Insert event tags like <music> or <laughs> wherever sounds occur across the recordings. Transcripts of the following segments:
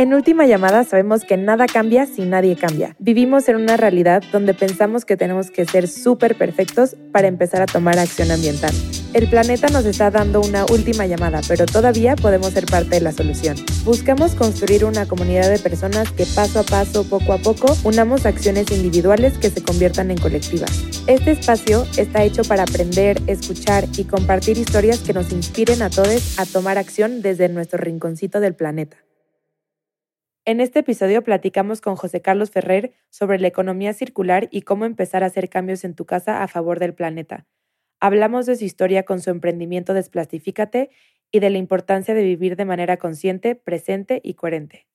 En última llamada sabemos que nada cambia si nadie cambia. Vivimos en una realidad donde pensamos que tenemos que ser súper perfectos para empezar a tomar acción ambiental. El planeta nos está dando una última llamada, pero todavía podemos ser parte de la solución. Buscamos construir una comunidad de personas que paso a paso, poco a poco, unamos acciones individuales que se conviertan en colectivas. Este espacio está hecho para aprender, escuchar y compartir historias que nos inspiren a todos a tomar acción desde nuestro rinconcito del planeta. En este episodio platicamos con José Carlos Ferrer sobre la economía circular y cómo empezar a hacer cambios en tu casa a favor del planeta. Hablamos de su historia con su emprendimiento Desplastifícate y de la importancia de vivir de manera consciente, presente y coherente.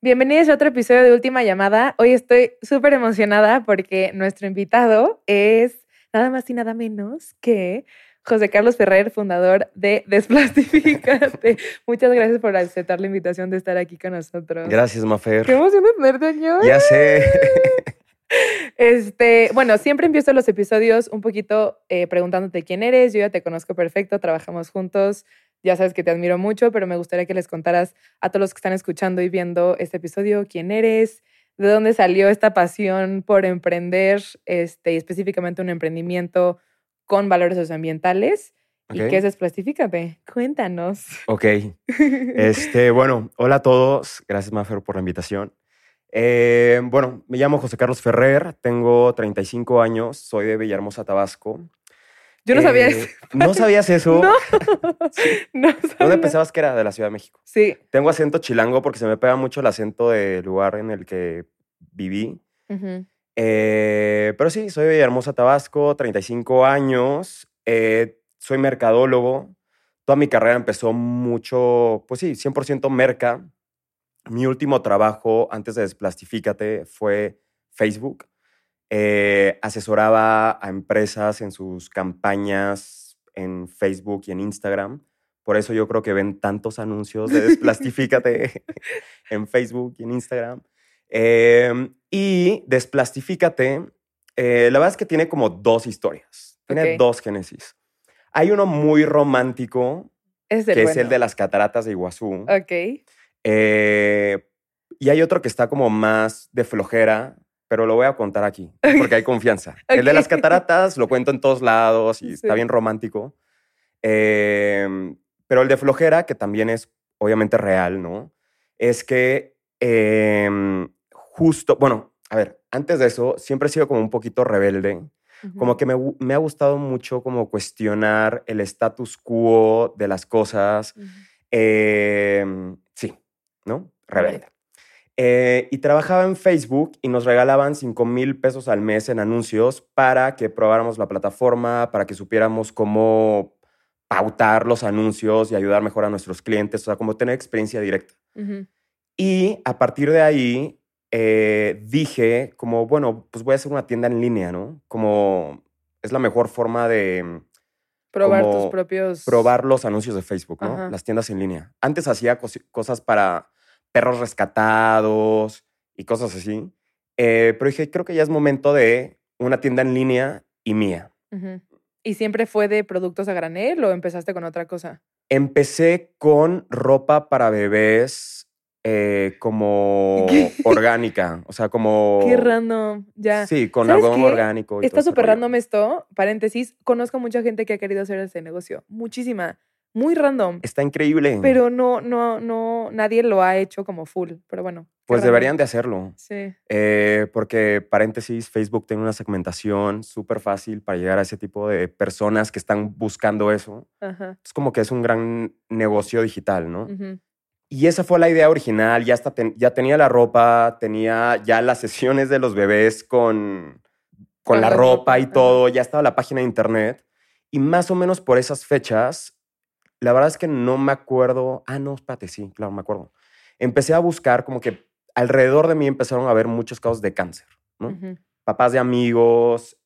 Bienvenidos a otro episodio de Última Llamada. Hoy estoy súper emocionada porque nuestro invitado es nada más y nada menos que José Carlos Ferrer, fundador de Desplastifícate. <laughs> Muchas gracias por aceptar la invitación de estar aquí con nosotros. Gracias, Mafer. Qué emoción de tenerte, señor. Ya sé. <laughs> Este, bueno, siempre empiezo los episodios un poquito eh, preguntándote quién eres. Yo ya te conozco perfecto, trabajamos juntos. Ya sabes que te admiro mucho, pero me gustaría que les contaras a todos los que están escuchando y viendo este episodio quién eres, de dónde salió esta pasión por emprender, este, y específicamente un emprendimiento con valores socioambientales. ¿Y qué es Desplastifícate? Cuéntanos. Ok. <laughs> Este, bueno, hola a todos. Gracias, Mafer, por la invitación. Eh, bueno, me llamo José Carlos Ferrer, tengo 35 años, soy de Villahermosa, Tabasco. Yo no sabía eh, eso. ¿No sabías eso? <laughs> No. <laughs> no sabía. ¿Dónde pensabas que era? De la Ciudad de México. Sí. Tengo acento chilango porque se me pega mucho el acento del lugar en el que viví. Eh, pero sí, soy de Villahermosa, Tabasco, 35 años. Eh, soy mercadólogo. Toda mi carrera empezó mucho, pues sí, 100% merca. Mi último trabajo antes de Desplastifícate fue Facebook. Eh, asesoraba a empresas en sus campañas en Facebook y en Instagram. Por eso yo creo que ven tantos anuncios de <laughs> Desplastifícate <laughs> en Facebook y en Instagram. Em, y Desplastifícate, eh, la verdad es que tiene como dos historias. Tiene dos génesis. Hay uno muy romántico, que es el de las cataratas de Iguazú. Ok. Eh, y hay otro que está como más de flojera, pero lo voy a contar aquí, porque hay confianza. <laughs> El de las cataratas lo cuento en todos lados y está bien romántico. Em, pero el de flojera, que también es obviamente real, ¿no? Es que em, justo, bueno, a ver, antes de eso, siempre he sido como un poquito rebelde. Como que me, ha gustado mucho como cuestionar el status quo de las cosas. Em, sí, ¿no? Rebelde. Eh, y trabajaba en Facebook y nos regalaban 5 mil pesos al mes en anuncios para que probáramos la plataforma, para que supiéramos cómo pautar los anuncios y ayudar mejor a nuestros clientes, o sea, como tener experiencia directa. Y a partir de ahí eh, dije como, bueno, pues voy a hacer una tienda en línea, ¿no? Como es la mejor forma de... Probar tus propios... Probar los anuncios de Facebook, ¿no? Las tiendas en línea. Antes hacía cosas para perros rescatados y cosas así. Eh, pero dije, creo que ya es momento de una tienda en línea y mía. ¿Y siempre fue de productos a granel o empezaste con otra cosa? Empecé con ropa para bebés eh, como orgánica, o sea, como... Qué random, ya. Sí, con algodón orgánico. Está súper random esto, paréntesis, conozco mucha gente que ha querido hacer ese negocio, muchísima, muy random. Está increíble. Pero no, no, no, nadie lo ha hecho como full, pero bueno. Pues deberían de hacerlo. Sí. Eh, porque, paréntesis, Facebook tiene una segmentación súper fácil para llegar a ese tipo de personas que están buscando eso. Ajá. Es como que es un gran negocio digital, ¿no? Y esa fue la idea original, ya, hasta ya tenía la ropa, tenía ya las sesiones de los bebés con, con, la, ropa, y todo, ya estaba la página de internet. Y más o menos por esas fechas, la verdad es que no me acuerdo. Ah, no, espérate, sí, claro, me acuerdo. Empecé a buscar como que alrededor de mí empezaron a haber muchos casos de cáncer, ¿no? Papás de amigos,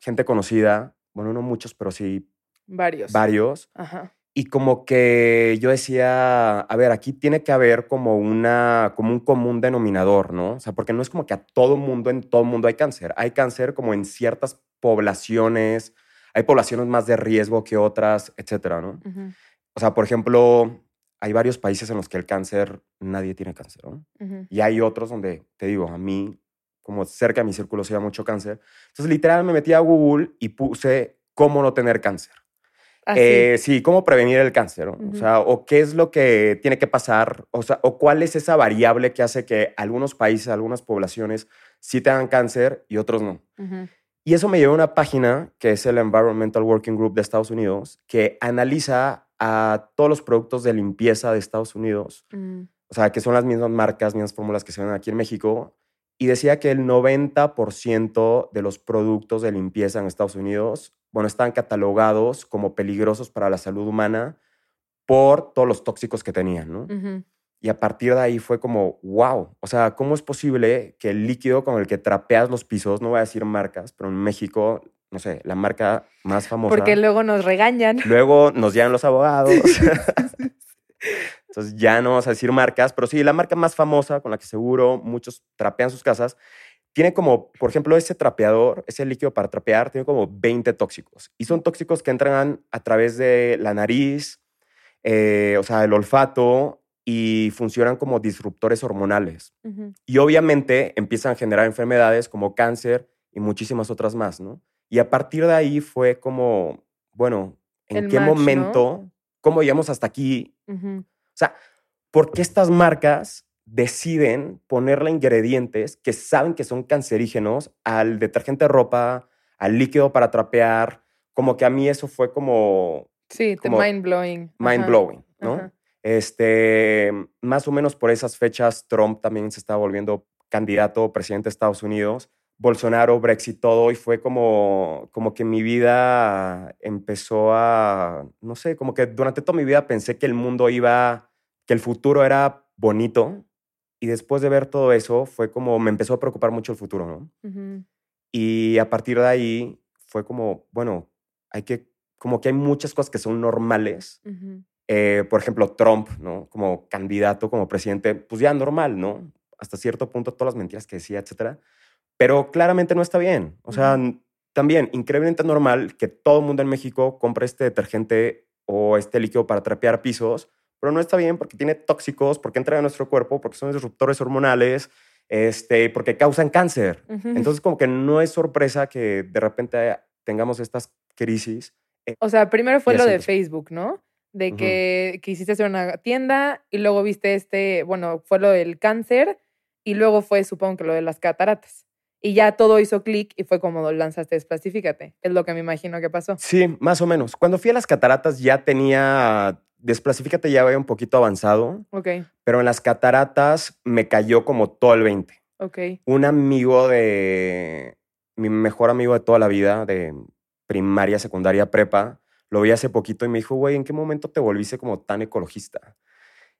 gente conocida, bueno, no muchos, pero sí. Varios. Varios. Ajá. Y como que yo decía, a ver, aquí tiene que haber como, una, como un común denominador, ¿no? O sea, porque no es como que a todo mundo, en todo mundo hay cáncer. Hay cáncer como en ciertas poblaciones, hay poblaciones más de riesgo que otras, etcétera, ¿no? O sea, por ejemplo, hay varios países en los que el cáncer, nadie tiene cáncer, ¿no? Y hay otros donde, te digo, a mí, como cerca de mi círculo se da mucho cáncer. Entonces, literal, me metí a Google y puse cómo no tener cáncer. Ah, Eh, sí, cómo prevenir el cáncer, o sea, o qué es lo que tiene que pasar, o sea, o cuál es esa variable que hace que algunos países, algunas poblaciones sí tengan cáncer y otros no. Y eso me llevó a una página que es el Environmental Working Group de Estados Unidos, que analiza a todos los productos de limpieza de Estados Unidos, Mm. o sea, que son las mismas marcas, mismas fórmulas que se ven aquí en México, y decía que el 90% de los productos de limpieza en Estados Unidos, bueno, están catalogados como peligrosos para la salud humana por todos los tóxicos que tenían, ¿no? Y a partir de ahí fue como, wow, o sea, ¿cómo es posible que el líquido con el que trapeas los pisos, no voy a decir marcas, pero en México, no sé, la marca más famosa. Porque luego nos regañan. Luego nos llegan los abogados. <laughs> <laughs> Entonces ya no vamos a decir marcas, pero sí, la marca más famosa con la que seguro muchos trapean sus casas, tiene como, por ejemplo, ese trapeador, ese líquido para trapear, tiene como 20 tóxicos. Y son tóxicos que entran a través de la nariz, eh, o sea, el olfato, y funcionan como disruptores hormonales. Y obviamente empiezan a generar enfermedades como cáncer y muchísimas otras más, ¿no? Y a partir de ahí fue como, bueno, ¿en El qué match, ¿no? momento, cómo llegamos hasta aquí? O sea, ¿por qué estas marcas deciden ponerle ingredientes que saben que son cancerígenos al detergente de ropa, al líquido para trapear? Como que a mí eso fue como Sí, Como mind blowing. mind blowing, ¿no? Ajá. Este, más o menos por esas fechas, Trump también se estaba volviendo candidato presidente de Estados Unidos. Bolsonaro, Brexit, todo, y fue como, como que mi vida empezó a, no sé, como que durante toda mi vida pensé que el mundo iba, que el futuro era bonito, y después de ver todo eso, fue como, me empezó a preocupar mucho el futuro, ¿no? Y a partir de ahí fue como, bueno, hay que, como que hay muchas cosas que son normales, eh, por ejemplo, Trump, ¿no? Como candidato, como presidente, pues ya normal, ¿no? Hasta cierto punto, todas las mentiras que decía, etcétera. Pero claramente no está bien. O sea, también increíblemente normal que todo el mundo en México compre este detergente o este líquido para trapear pisos, pero no está bien porque tiene tóxicos, porque entra en nuestro cuerpo, porque son disruptores hormonales, este, porque causan cáncer. Ujú. Entonces, como que no es sorpresa que de repente tengamos estas crisis. O sea, primero fue lo de. Facebook, ¿no? De que quisiste hacer una tienda y luego viste este, bueno, fue lo del cáncer y luego fue, supongo que lo de las cataratas. Y ya todo hizo clic y fue como lanzaste Desplasifícate. Es lo que me imagino que pasó. Sí, más o menos. Cuando fui a las cataratas ya tenía, Desplasifícate ya había un poquito avanzado, Ok, pero en las cataratas me cayó como todo el 20. ok. Un amigo de, mi mejor amigo de toda la vida, de primaria, secundaria, prepa, lo vi hace poquito y me dijo, güey, ¿en qué momento te volviste como tan ecologista?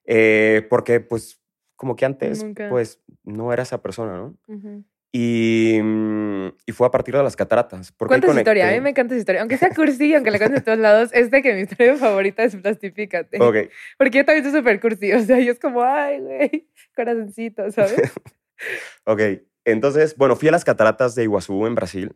Eh, porque pues como que antes Nunca. pues no era esa persona, ¿no? Y, mm, y fue a partir de las cataratas. porque Cuenta esa historia, a mí me encanta esa historia. Aunque sea <laughs> cursi, aunque la cuentes de todos lados, es de que mi historia favorita es Plastifícate. Ok. Porque yo también soy súper cursi. O sea, yo es como, ay, güey, corazoncito, ¿sabes? <laughs> Ok, entonces, bueno, fui a las cataratas de Iguazú en Brasil.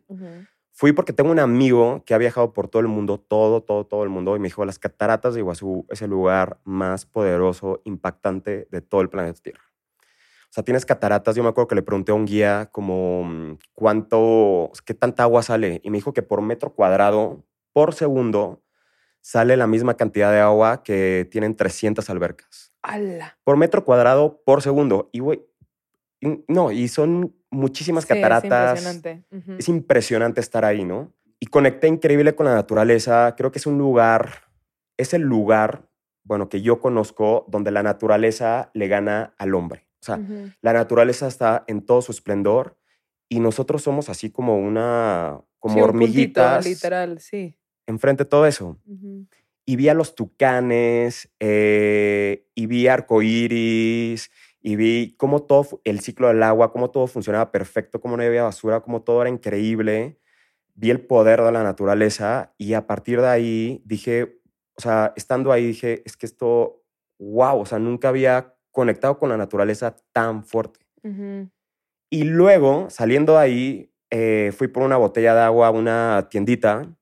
Fui porque tengo un amigo que ha viajado por todo el mundo, todo, todo, todo el mundo, y me dijo, las cataratas de Iguazú es el lugar más poderoso, impactante de todo el planeta Tierra. O sea, tienes cataratas, yo me acuerdo que le pregunté a un guía como mm, cuánto, qué tanta agua sale, y me dijo que por metro cuadrado, por segundo, sale la misma cantidad de agua que tienen 300 albercas ¡Hala! por metro cuadrado por segundo. Y, güey, no, y son muchísimas Sí, es cataratas. impresionante. Es impresionante estar ahí, ¿no? Y conecté increíble con la naturaleza. Creo que es un lugar, es el lugar, bueno, que yo conozco donde la naturaleza le gana al hombre. O sea, la naturaleza está en todo su esplendor y nosotros somos así como una, como Sí, un puntito, hormiguitas literal, sí. enfrente de todo eso y vi a los tucanes, eh, y vi arcoíris, y vi cómo todo, el ciclo del agua, cómo todo funcionaba perfecto, cómo no había basura, cómo todo era increíble. Vi el poder de la naturaleza y a partir de ahí dije, o sea, estando ahí dije, es que esto, wow, o sea, nunca había conectado con la naturaleza tan fuerte. Ujú. Y luego, saliendo de ahí, eh, fui por una botella de agua a una tiendita,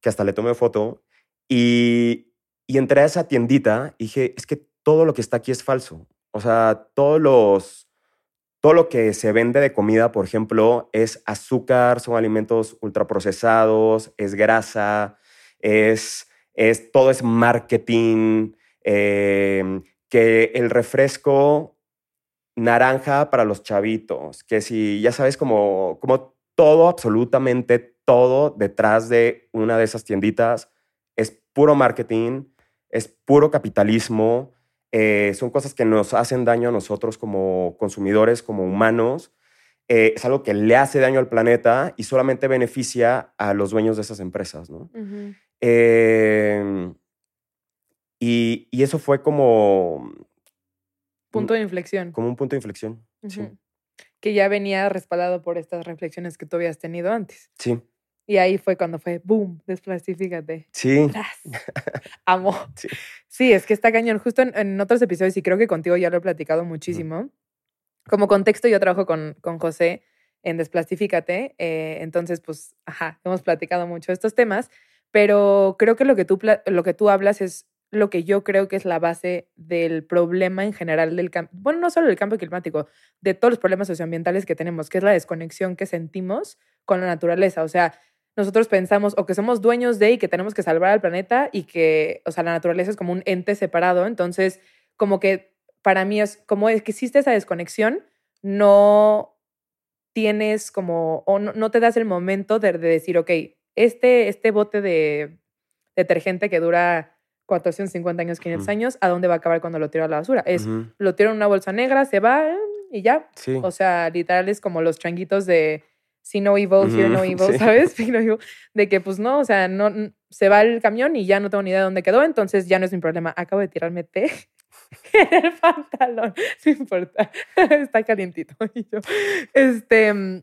que hasta le tomé foto, y, y entré a esa tiendita y dije, es que todo lo que está aquí es falso. O sea, todos los todo lo que se vende de comida, por ejemplo, es azúcar, son alimentos ultraprocesados, es grasa, es, es todo es marketing, em, que el refresco naranja para los chavitos, que si ya sabes como, como todo, absolutamente todo detrás de una de esas tienditas es puro marketing, es puro capitalismo, eh, son cosas que nos hacen daño a nosotros como consumidores, como humanos. Eh, es algo que le hace daño al planeta y solamente beneficia a los dueños de esas empresas, ¿no? Em, y, eso fue como... Punto de inflexión. Como un punto de inflexión, Que ya venía respaldado por estas reflexiones que tú habías tenido antes. Sí. Y ahí fue cuando fue, boom, desplastifícate. Sí. <laughs> Amo. <laughs> Sí. es que está cañón. Justo en, otros episodios, y creo que contigo ya lo he platicado muchísimo. Como contexto, yo trabajo con, con José en Desplastifícate. Eh, entonces, pues, ajá, hemos platicado mucho estos temas. Pero creo que lo que, tú, lo que tú hablas es lo que yo creo que es la base del problema en general del cambio, bueno, no solo del cambio climático, de todos los problemas socioambientales que tenemos, que es la desconexión que sentimos con la naturaleza. O sea, nosotros pensamos o que somos dueños de y que tenemos que salvar al planeta y que, o sea, la naturaleza es como un ente separado. Entonces, como que para mí es como es que existe esa desconexión, no tienes como, o no, te das el momento de, decir, ok, este, este bote de detergente que dura 450 años, 500 años, ¿a dónde va a acabar cuando lo tiro a la basura? Es, lo tiro en una bolsa negra, se va y ya. O sea, literal es como los changuitos de see no evil, hear <laughs> <laughs> no evil, ¿sabes? De que pues no, o sea, no, se va el camión y ya no tengo ni idea de dónde quedó, entonces ya no es mi problema. Acabo de tirarme té <laughs> en el pantalón, no importa, está calientito. este,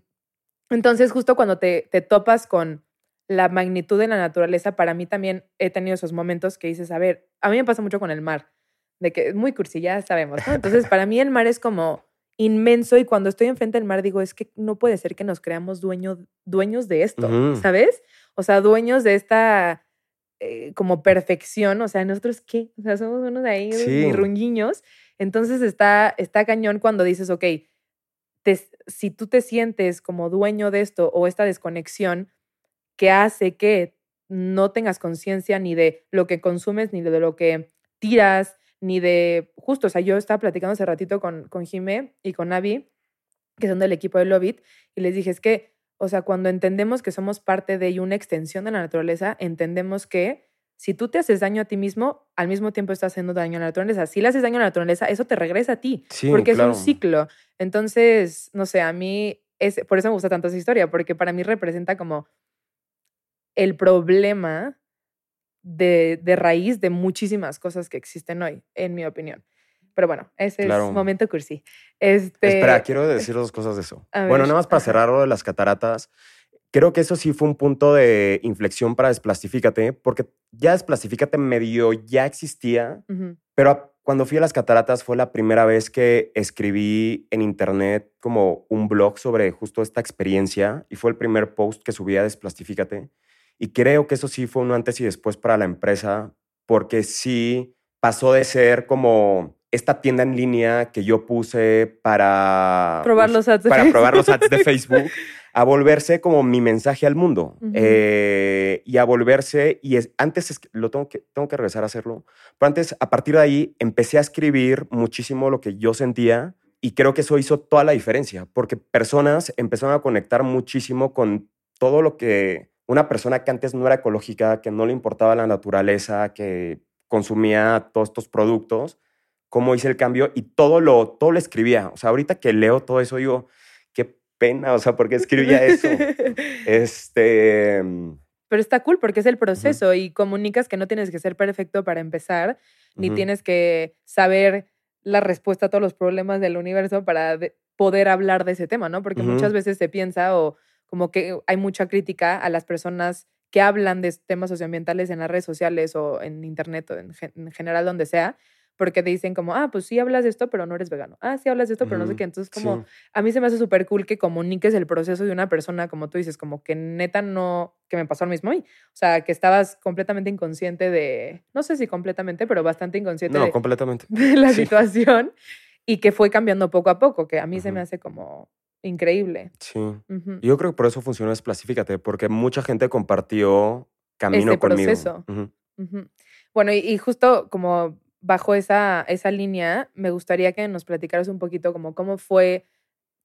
entonces justo cuando te, te topas con la magnitud de la naturaleza, para mí también he tenido esos momentos que dices, a ver, a mí me pasa mucho con el mar, de que es muy cursi, ya sabemos, ¿no? Entonces, <laughs> para mí el mar es como inmenso y cuando estoy enfrente del mar digo, es que no puede ser que nos creamos dueños dueños de esto, ¿sabes? O sea, dueños de esta eh, como perfección, o sea, nosotros qué, o sea, somos unos de ahí, sí. runguiños. Entonces está, está cañón cuando dices, ok, si tú te sientes como dueño de esto o esta desconexión que hace que no tengas conciencia ni de lo que consumes, ni de lo que tiras, ni de, justo, o sea, yo estaba platicando hace ratito con, con Jimé y con Avi, que son del equipo de Lobit, y les dije, es que, o sea, cuando entendemos que somos parte de y una extensión de la naturaleza, entendemos que si tú te haces daño a ti mismo, al mismo tiempo estás haciendo daño a la naturaleza. Si le haces daño a la naturaleza, eso te regresa a ti, porque es un ciclo. Entonces, no sé, a mí, es, por eso me gusta tanto esa historia, porque para mí representa como el problema de, de, raíz de muchísimas cosas que existen hoy, en mi opinión. Pero bueno, ese es es momento cursi. Este... Espera, quiero decir dos cosas de eso. bueno, nada más para cerrar lo de las cataratas. Creo que eso sí fue un punto de inflexión para Desplastifícate, porque ya Desplastifícate medio ya existía, pero cuando fui a las cataratas fue la primera vez que escribí en internet como un blog sobre justo esta experiencia y fue el primer post que subí a Desplastifícate. Y creo que eso sí fue un antes y después para la empresa, porque sí pasó de ser como esta tienda en línea que yo puse para probar los ads de para probar los ads de Facebook <laughs> a volverse como mi mensaje al mundo eh, y a volverse y antes lo tengo que tengo que regresar a hacerlo pero antes a partir de ahí empecé a escribir muchísimo lo que yo sentía y creo que eso hizo toda la diferencia porque personas empezaron a conectar muchísimo con todo lo que una persona que antes no era ecológica, que no le importaba la naturaleza, que consumía todos estos productos, cómo hice el cambio y todo lo, todo lo escribía. O sea, ahorita que leo todo eso, digo, qué pena, o sea, ¿por qué escribía eso? <laughs> este... Pero está cool porque es el proceso y comunicas que no tienes que ser perfecto para empezar, ni tienes que saber la respuesta a todos los problemas del universo para poder hablar de ese tema, ¿no? Porque muchas veces se piensa o como que hay mucha crítica a las personas que hablan de temas socioambientales en las redes sociales o en internet o en, general donde sea, porque te dicen como, ah, pues sí hablas de esto, pero no eres vegano. Ah, sí hablas de esto, pero no sé qué. Entonces, como, a mí se me hace súper cool que comuniques el proceso de una persona, como tú dices, como que neta no, que me pasó lo mismo hoy. O sea, que estabas completamente inconsciente de, no sé si completamente, pero bastante inconsciente no, completamente. de <laughs> la situación y que fue cambiando poco a poco, que a mí se me hace como increíble. Sí. Yo creo que por eso funcionó Esplasifícate, porque mucha gente compartió camino este conmigo. proceso. Bueno, y, justo como bajo esa, esa línea, me gustaría que nos platicaras un poquito como cómo fue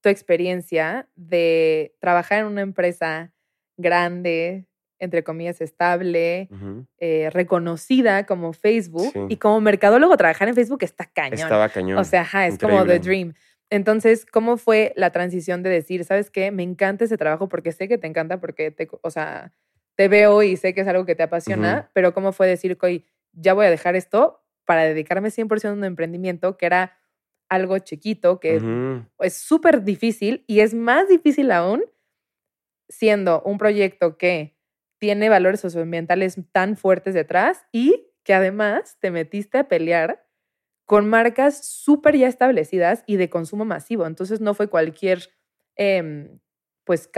tu experiencia de trabajar en una empresa grande, entre comillas, estable, eh, reconocida como Facebook. Y como mercadólogo, trabajar en Facebook está cañón. Estaba cañón. O sea, es como the dream. Entonces, ¿cómo fue la transición de decir, sabes qué, me encanta ese trabajo porque sé que te encanta, porque te, o sea, te veo y sé que es algo que te apasiona, pero ¿cómo fue decir, que ya voy a dejar esto para dedicarme 100% a un emprendimiento que era algo chiquito, que es súper difícil y es más difícil aún siendo un proyecto que tiene valores socioambientales tan fuertes detrás y que además te metiste a pelear con marcas súper ya establecidas y de consumo masivo. Entonces no fue cualquier em, pues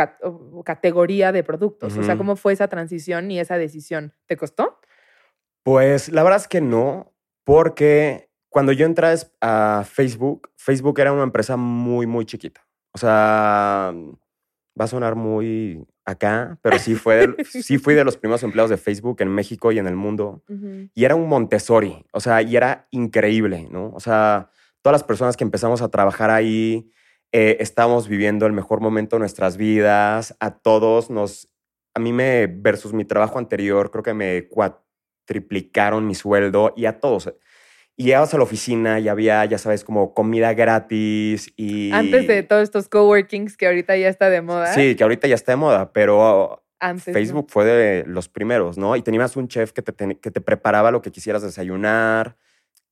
categoría de productos. O sea, ¿cómo fue esa transición y esa decisión? ¿Te costó? Pues la verdad es que no, porque cuando yo entré a Facebook, Facebook era una empresa muy, muy chiquita. O sea, va a sonar muy acá, pero sí, fue, sí fui de los primeros empleados de Facebook en México y en el mundo. Y era un Montessori, o sea, y era increíble, ¿no? O sea, todas las personas que empezamos a trabajar ahí, eh, estábamos viviendo el mejor momento de nuestras vidas, a todos nos, a mí me, versus mi trabajo anterior, creo que me cuatriplicaron mi sueldo y a todos. Y llegabas a la oficina y había, ya sabes, como comida gratis y... Antes de todos estos coworkings que ahorita ya está de moda. Sí, que ahorita ya está de moda, pero Facebook fue de los primeros, ¿no? Y tenías un chef que te, que te preparaba lo que quisieras desayunar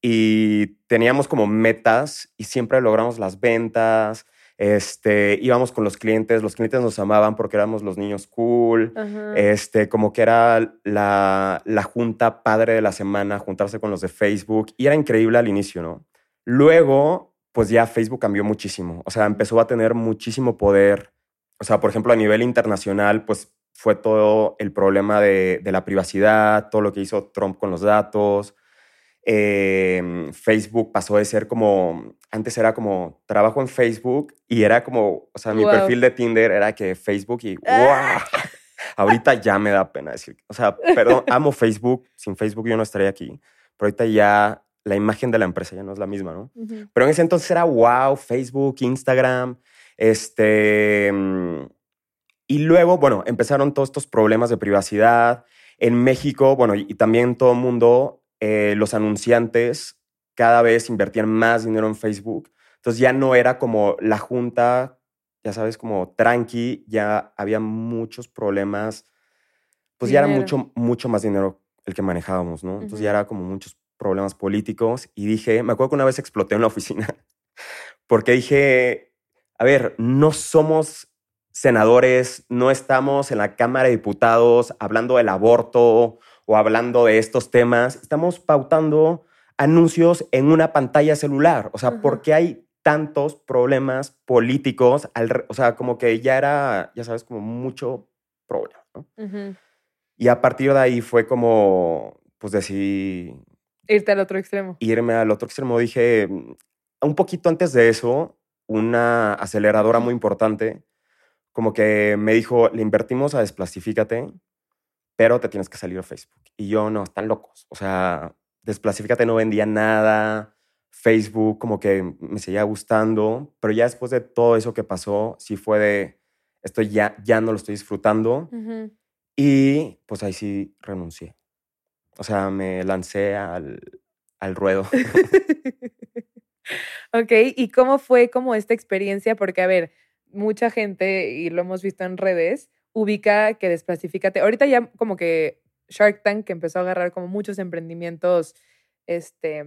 y teníamos como metas y siempre logramos las ventas este, íbamos con los clientes, los clientes nos amaban porque éramos los niños cool, este, como que era la, la junta padre de la semana, juntarse con los de Facebook, y era increíble al inicio, ¿no? Luego, pues ya Facebook cambió muchísimo, o sea, empezó a tener muchísimo poder, o sea, por ejemplo, a nivel internacional, pues fue todo el problema de, de la privacidad, todo lo que hizo Trump con los datos, Em, Facebook pasó de ser como, antes era como trabajo en Facebook y era como, o sea, mi perfil de Tinder era que Facebook y ¡wow! <laughs> ahorita ya me da pena decir, o sea, perdón, amo Facebook, sin Facebook yo no estaría aquí, pero ahorita ya la imagen de la empresa ya no es la misma, ¿no? Pero en ese entonces era wow, Facebook, Instagram, este... Y luego, bueno, empezaron todos estos problemas de privacidad. En México, bueno, y también todo el mundo eh, los anunciantes cada vez invertían más dinero en Facebook. Entonces ya no era como la junta, ya sabes, como tranqui, ya había muchos problemas. Pues ya era mucho, mucho más dinero el que manejábamos, ¿no? Entonces ya era como muchos problemas políticos. Y dije, me acuerdo que una vez exploté en la oficina <laughs> porque dije, a ver, no somos senadores, no estamos en la Cámara de Diputados hablando del aborto o hablando de estos temas, estamos pautando anuncios en una pantalla celular. O sea, ¿por qué hay tantos problemas políticos? Al, o sea, como que ya era, ya sabes, como mucho problema. ¿no? Y a partir de ahí fue como, pues decidí... Irte al otro extremo. Irme al otro extremo. Dije, un poquito antes de eso, una aceleradora muy importante, como que me dijo, le invertimos a Desplastifícate pero te tienes que salir a Facebook. Y yo, no, están locos. O sea, Desplasifícate no vendía nada. Facebook como que me seguía gustando, pero ya después de todo eso que pasó, sí fue de, esto ya, ya no lo estoy disfrutando. Y pues ahí sí renuncié. O sea, me lancé al, al ruedo. <laughs> ok, ¿y cómo fue como esta experiencia? Porque, a ver, mucha gente, y lo hemos visto en redes, ubica que desclasifícate. Ahorita ya como que Shark Tank empezó a agarrar como muchos emprendimientos, este,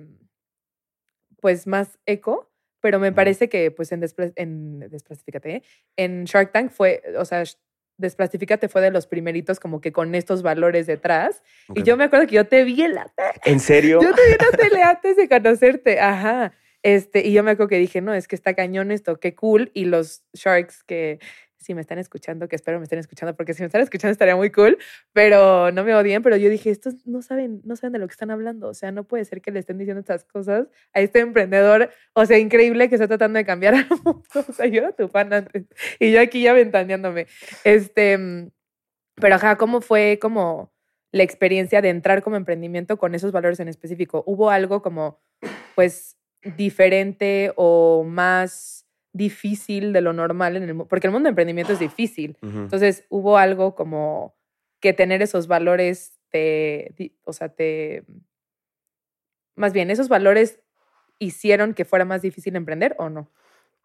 pues más eco, pero me parece que pues en, en Desclasifícate, en Shark Tank fue, o sea, Desplastifícate fue de los primeritos como que con estos valores detrás. Y yo me acuerdo que yo te vi en la ¿En serio? Yo te vi en la tele <laughs> antes de conocerte. Ajá. Este, y yo me acuerdo que dije, no, es que está cañón esto, qué cool. Y los Sharks que si me están escuchando, que espero me estén escuchando, porque si me están escuchando estaría muy cool, pero no me odien, pero yo dije, estos no saben, no saben de lo que están hablando, o sea, no puede ser que le estén diciendo estas cosas a este emprendedor, o sea, increíble que está tratando de cambiar <laughs> al mundo, o sea, yo era tu fan antes, y yo aquí ya ventaneándome, este, pero ajá, ¿cómo fue como la experiencia de entrar como emprendimiento con esos valores en específico? ¿Hubo algo como, pues, diferente o más difícil de lo normal en el porque el mundo de emprendimiento es difícil. Entonces, hubo algo como que tener esos valores te, o sea, te, más bien, esos valores hicieron que fuera más difícil emprender o no?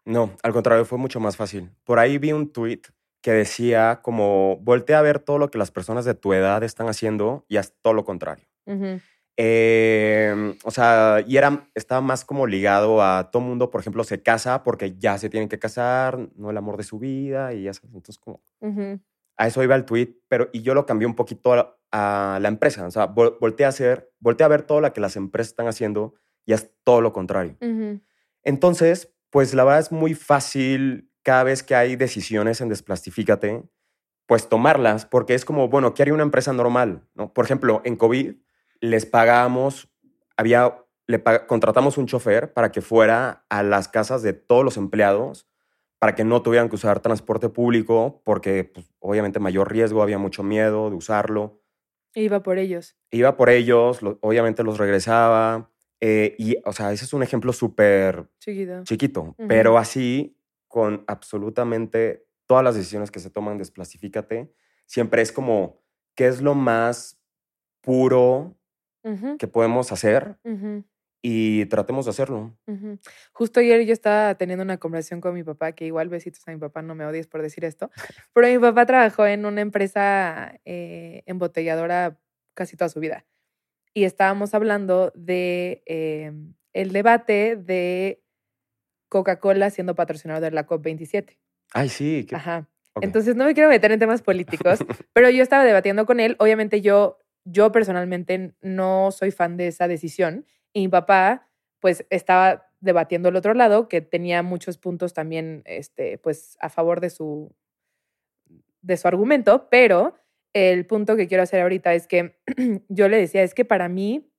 No, al contrario, fue mucho más fácil. Por ahí vi un tweet que decía como, voltea a ver todo lo que las personas de tu edad están haciendo y haz todo lo contrario. Em, o sea, y era, estaba más como ligado a todo mundo, por ejemplo, se casa porque ya se tienen que casar, no el amor de su vida y ya sabes, entonces como... A eso iba el tweet, pero y yo lo cambié un poquito a, la empresa, o sea, volteé a hacer, volteé a ver todo lo que las empresas están haciendo y es todo lo contrario. Entonces, pues la verdad es muy fácil cada vez que hay decisiones en Desplastifícate, pues tomarlas, porque es como, bueno, ¿qué haría una empresa normal? ¿no? Por ejemplo, en COVID, les pagamos, había, le contratamos un chofer para que fuera a las casas de todos los empleados para que no tuvieran que usar transporte público porque pues, obviamente mayor riesgo, había mucho miedo de usarlo. Iba por ellos. Iba por ellos, obviamente los regresaba. Eh, y, o sea, ese es un ejemplo súper chiquito, chiquito pero así con absolutamente todas las decisiones que se toman, desplastifícate, siempre es como, ¿qué es lo más puro que podemos hacer y tratemos de hacerlo. Justo ayer yo estaba teniendo una conversación con mi papá, que igual besitos a mi papá, no me odies por decir esto, <laughs> pero mi papá trabajó en una empresa eh, embotelladora casi toda su vida. Y estábamos hablando de em, el debate de Coca-Cola siendo patrocinador de la COP27. Ay, sí. Ajá. Entonces no me quiero meter en temas políticos, <laughs> pero yo estaba debatiendo con él. Obviamente yo yo personalmente no soy fan de esa decisión y mi papá pues estaba debatiendo el otro lado que tenía muchos puntos también este pues a favor de su de su argumento, pero el punto que quiero hacer ahorita es que <clears throat> yo le decía, es que para mí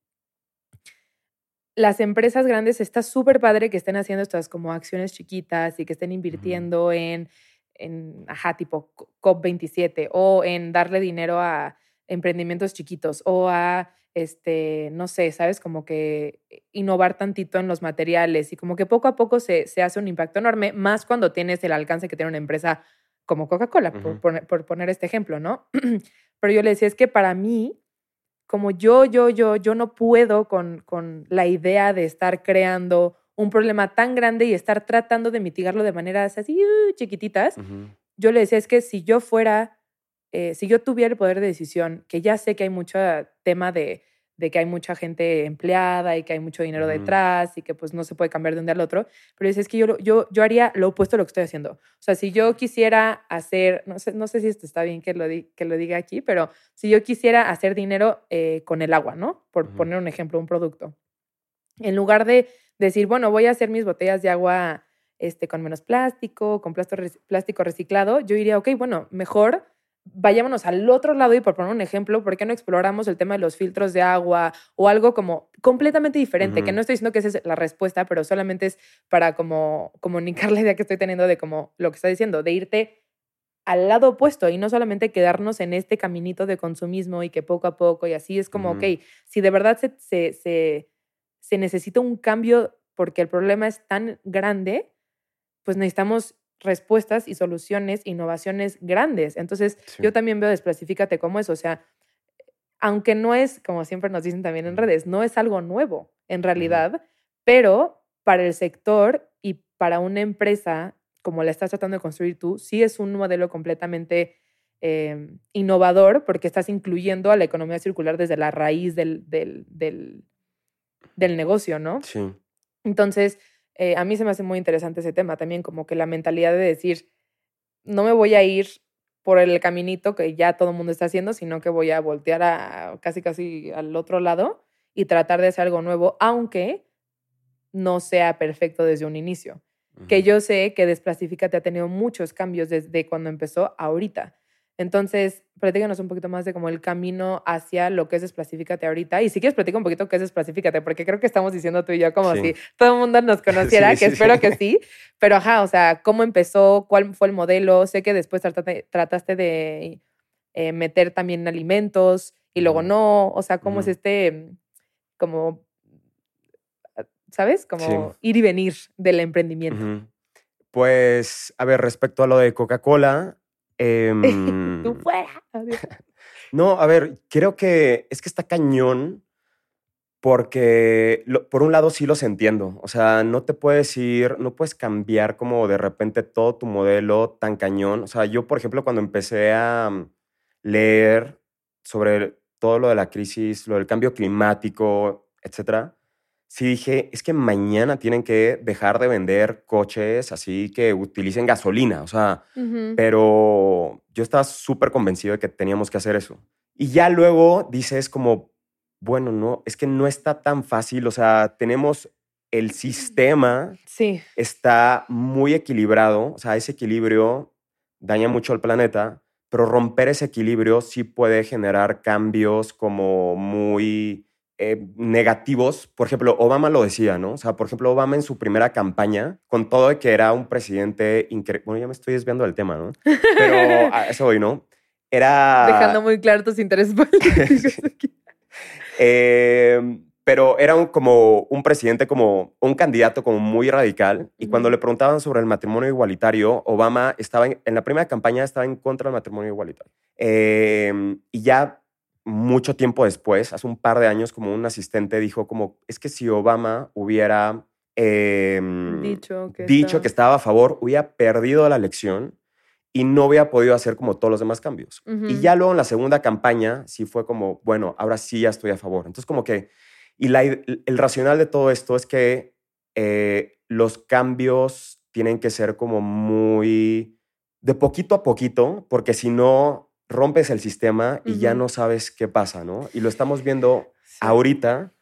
las empresas grandes está súper padre que estén haciendo estas como acciones chiquitas y que estén invirtiendo en, en, ajá, tipo COP27 o en darle dinero a emprendimientos chiquitos o a, este, no sé, sabes, como que innovar tantito en los materiales y como que poco a poco se, se hace un impacto enorme, más cuando tienes el alcance que tiene una empresa como Coca-Cola, por, poner, este ejemplo, ¿no? <clears throat> Pero yo le decía, es que para mí, como yo, yo, yo, yo no puedo con, con la idea de estar creando un problema tan grande y estar tratando de mitigarlo de maneras así uh, chiquititas, yo le decía, es que si yo fuera eh, si yo tuviera el poder de decisión, que ya sé que hay mucho tema de, de que hay mucha gente empleada y que hay mucho dinero detrás y que pues no se puede cambiar de un día al otro, pero es que yo, yo, yo haría lo opuesto a lo que estoy haciendo. O sea, si yo quisiera hacer, no sé, no sé si esto está bien que lo, que lo diga aquí, pero si yo quisiera hacer dinero eh, con el agua, ¿no? Por poner un ejemplo, un producto. En lugar de decir, bueno, voy a hacer mis botellas de agua este, con menos plástico, con plástico reciclado, yo diría, ok, bueno, mejor vayámonos al otro lado y por poner un ejemplo, ¿por qué no exploramos el tema de los filtros de agua o algo como completamente diferente? Que no estoy diciendo que esa es la respuesta, pero solamente es para como comunicar la <laughs> idea que estoy teniendo de como lo que está diciendo, de irte al lado opuesto y no solamente quedarnos en este caminito de consumismo y que poco a poco y así es como, ok, si de verdad se, se, se, se necesita un cambio porque el problema es tan grande, pues necesitamos respuestas y soluciones, innovaciones grandes. Entonces, yo también veo Desplasifícate como eso, o sea, aunque no es, como siempre nos dicen también en redes, no es algo nuevo en realidad, pero para el sector y para una empresa como la estás tratando de construir tú, sí es un modelo completamente em, innovador porque estás incluyendo a la economía circular desde la raíz del, del, del, del negocio, ¿no? Sí. Entonces, eh, a mí se me hace muy interesante ese tema también, como que la mentalidad de decir, no me voy a ir por el caminito que ya todo el mundo está haciendo, sino que voy a voltear a casi casi al otro lado y tratar de hacer algo nuevo, aunque no sea perfecto desde un inicio. Que yo sé que Desplastifícate ha tenido muchos cambios desde cuando empezó ahorita. Entonces, platícanos un poquito más de como el camino hacia lo que es Desplastifícate ahorita. Y si quieres, platica un poquito qué es Desplastifícate, porque creo que estamos diciendo tú y yo como si todo el mundo nos <laughs> conociera, que espero que sí. Pero ajá, o sea, ¿cómo empezó? ¿Cuál fue el modelo? Sé que después trataste, de eh, meter también alimentos y luego no. O sea, ¿cómo es este, como, ¿sabes? Como ir y venir del emprendimiento. Pues, a ver, respecto a lo de Coca-Cola, Em, <laughs> Tú fuera. <laughs> no, a ver, creo que es que está cañón porque por un lado sí los entiendo, o sea, no te puedes ir, no puedes cambiar como de repente todo tu modelo tan cañón. O sea, yo, por ejemplo, cuando empecé a mm, leer sobre todo lo de la crisis, lo del cambio climático, etcétera, sí dije, es que mañana tienen que dejar de vender coches así que utilicen gasolina, o sea, pero yo estaba súper convencido de que teníamos que hacer eso. Y ya luego dices como, bueno, no, es que no está tan fácil, o sea, tenemos el sistema, sí. está muy equilibrado, o sea, ese equilibrio daña mucho al planeta, pero romper ese equilibrio sí puede generar cambios como muy eh, negativos. Por ejemplo, Obama lo decía, ¿no? O sea, por ejemplo, Obama en su primera campaña, con todo de que era un presidente increíble. Bueno, ya me estoy desviando del tema, ¿no? Pero <laughs> a eso voy, ¿no? Era. Dejando muy claro tus intereses políticos <laughs> aquí. Em, pero era un, como un presidente, como un candidato como muy radical. Y cuando le preguntaban sobre el matrimonio igualitario, Obama estaba en, en, la primera campaña estaba en contra del matrimonio igualitario. Em, y ya mucho tiempo después, hace un par de años, como un asistente dijo como, es que si Obama hubiera em, dicho, que, dicho estaba... que estaba a favor, hubiera perdido la elección y no hubiera podido hacer como todos los demás cambios. Y ya luego en la segunda campaña sí fue como, bueno, ahora sí ya estoy a favor. Entonces como que, y la, el racional de todo esto es que eh, los cambios tienen que ser como muy de poquito a poquito, porque si no, rompes el sistema y ya no sabes qué pasa, ¿no? Y lo estamos viendo ahorita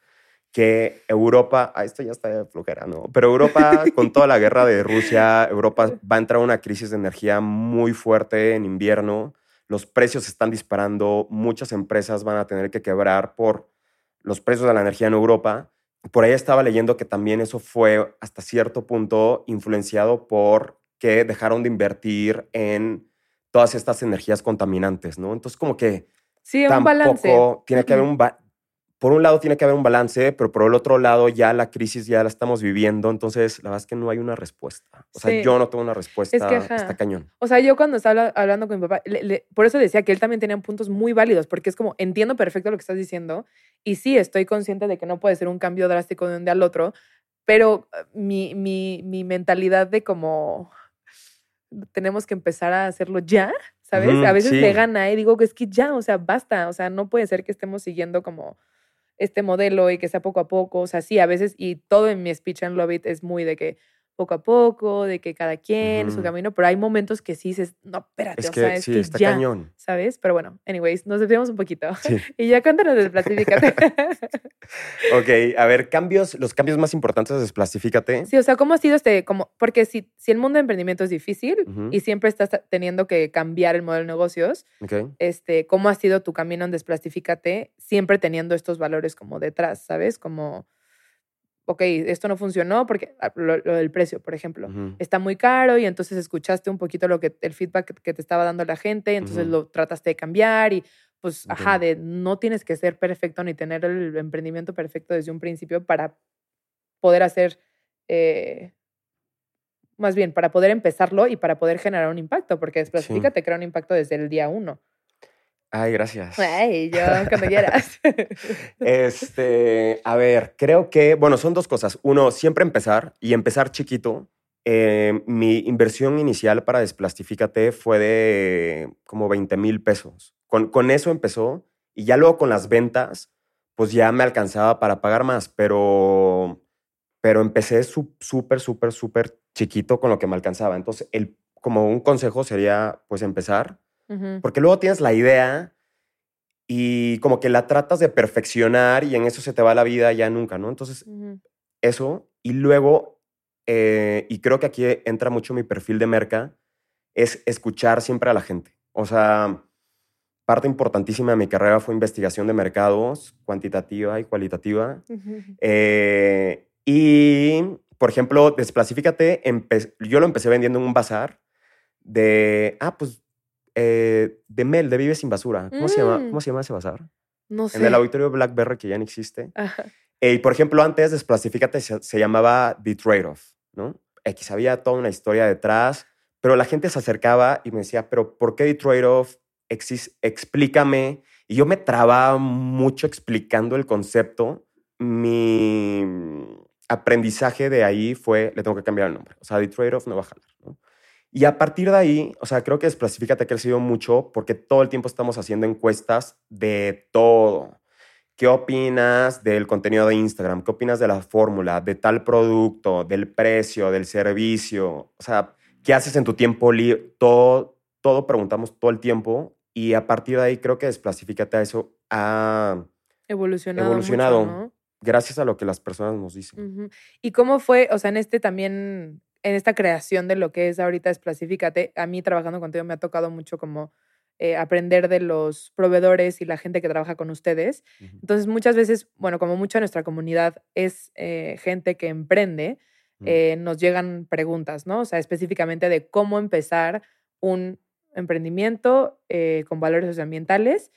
que Europa, ah, esto ya está de flojera, ¿no? Pero Europa, <laughs> con toda la guerra de Rusia, Europa va a entrar a una crisis de energía muy fuerte en invierno. Los precios están disparando, muchas empresas van a tener que quebrar por los precios de la energía en Europa. Por ahí estaba leyendo que también eso fue hasta cierto punto influenciado por que dejaron de invertir en todas estas energías contaminantes, ¿no? Entonces, como que sí, un balance. tiene que haber un por un lado tiene que haber un balance, pero por el otro lado ya la crisis ya la estamos viviendo, entonces la verdad es que no hay una respuesta. O sea, yo no tengo una respuesta, es que, está cañón. O sea, yo cuando estaba hablando con mi papá, por eso decía que él también tenía puntos muy válidos, porque es como, entiendo perfecto lo que estás diciendo, y sí, estoy consciente de que no puede ser un cambio drástico de un día al otro, pero eh, mi, mi, mi mentalidad de como tenemos que empezar a hacerlo ya, ¿sabes? a veces me gana y digo que es que ya, o sea, basta, o sea, no puede ser que estemos siguiendo como este modelo y que sea poco a poco, o sea, sí, a veces, y todo en mi speech and love it es muy de que poco a poco, de que cada quien su camino, pero hay momentos que sí dices, no, espérate, es o sea, es sí, que está ya, cañón. ¿sabes? Pero bueno, anyways, nos desviamos un poquito. <laughs> y ya cuéntanos de Desplastifícate. <laughs> ok, a ver, cambios, los cambios más importantes de Desplastifícate. Sí, o sea, ¿cómo ha sido este, como, porque si, si el mundo de emprendimiento es difícil y siempre estás teniendo que cambiar el modelo de negocios, este, ¿cómo ha sido tu camino en Desplastifícate siempre teniendo estos valores como detrás, ¿sabes? Como ok, esto no funcionó porque ah, lo, del precio, por ejemplo, está muy caro y entonces escuchaste un poquito lo que el feedback que, te estaba dando la gente, entonces lo trataste de cambiar y pues, ajá, de no tienes que ser perfecto ni tener el emprendimiento perfecto desde un principio para poder hacer, eh, más bien, para poder empezarlo y para poder generar un impacto, porque Desplasifica te crea un impacto desde el día uno. Ay, gracias. Ay, yo <laughs> cuando quieras. este, a ver, creo que, bueno, son dos cosas. Uno, siempre empezar y empezar chiquito. Eh, mi inversión inicial para Desplastifícate fue de como 20 mil pesos. Con, con eso empezó y ya luego con las ventas, pues ya me alcanzaba para pagar más, pero, pero empecé súper, súper, súper chiquito con lo que me alcanzaba. Entonces, el, como un consejo sería, pues empezar Porque luego tienes la idea y como que la tratas de perfeccionar y en eso se te va la vida ya nunca, ¿no? Entonces, eso. Y luego, eh, y creo que aquí entra mucho mi perfil de merca, es escuchar siempre a la gente. O sea, parte importantísima de mi carrera fue investigación de mercados, cuantitativa y cualitativa. Eh, y, por ejemplo, Desplasifícate, yo lo empecé vendiendo en un bazar de, ah, pues eh, de Mel, de Vive Sin Basura. ¿Cómo, se llama, mm. ¿Cómo se llama ese bazar? No sé. En el auditorio Blackberry, que ya no existe. Eh, y por ejemplo, antes Desplasifícate se, se llamaba The Trade-Off, ¿no? X había toda una historia detrás, pero la gente se acercaba y me decía, pero ¿por qué The Trade-Off? Explícame. Y yo me trababa mucho explicando el concepto. Mi aprendizaje de ahí fue, le tengo que cambiar el nombre. O sea, The Trade-Off no va a jalar, ¿no? Y a partir de ahí, o sea, creo que Desplasifícate ha crecido mucho porque todo el tiempo estamos haciendo encuestas de todo. ¿Qué opinas del contenido de Instagram? ¿Qué opinas de la fórmula, de tal producto, del precio, del servicio? O sea, ¿qué haces en tu tiempo libre? Todo, todo preguntamos todo el tiempo y a partir de ahí creo que Desplasifícate a eso ha evolucionado. evolucionado Gracias a lo que las personas nos dicen. ¿Y cómo fue, o sea, en este también en esta creación de lo que es ahorita Desplasifícate, a mí trabajando contigo me ha tocado mucho como eh, aprender de los proveedores y la gente que trabaja con ustedes. Entonces, muchas veces, bueno, como mucha nuestra comunidad es eh, gente que emprende, eh, nos llegan preguntas, ¿no? O sea, específicamente de cómo empezar un emprendimiento con valores socioambientales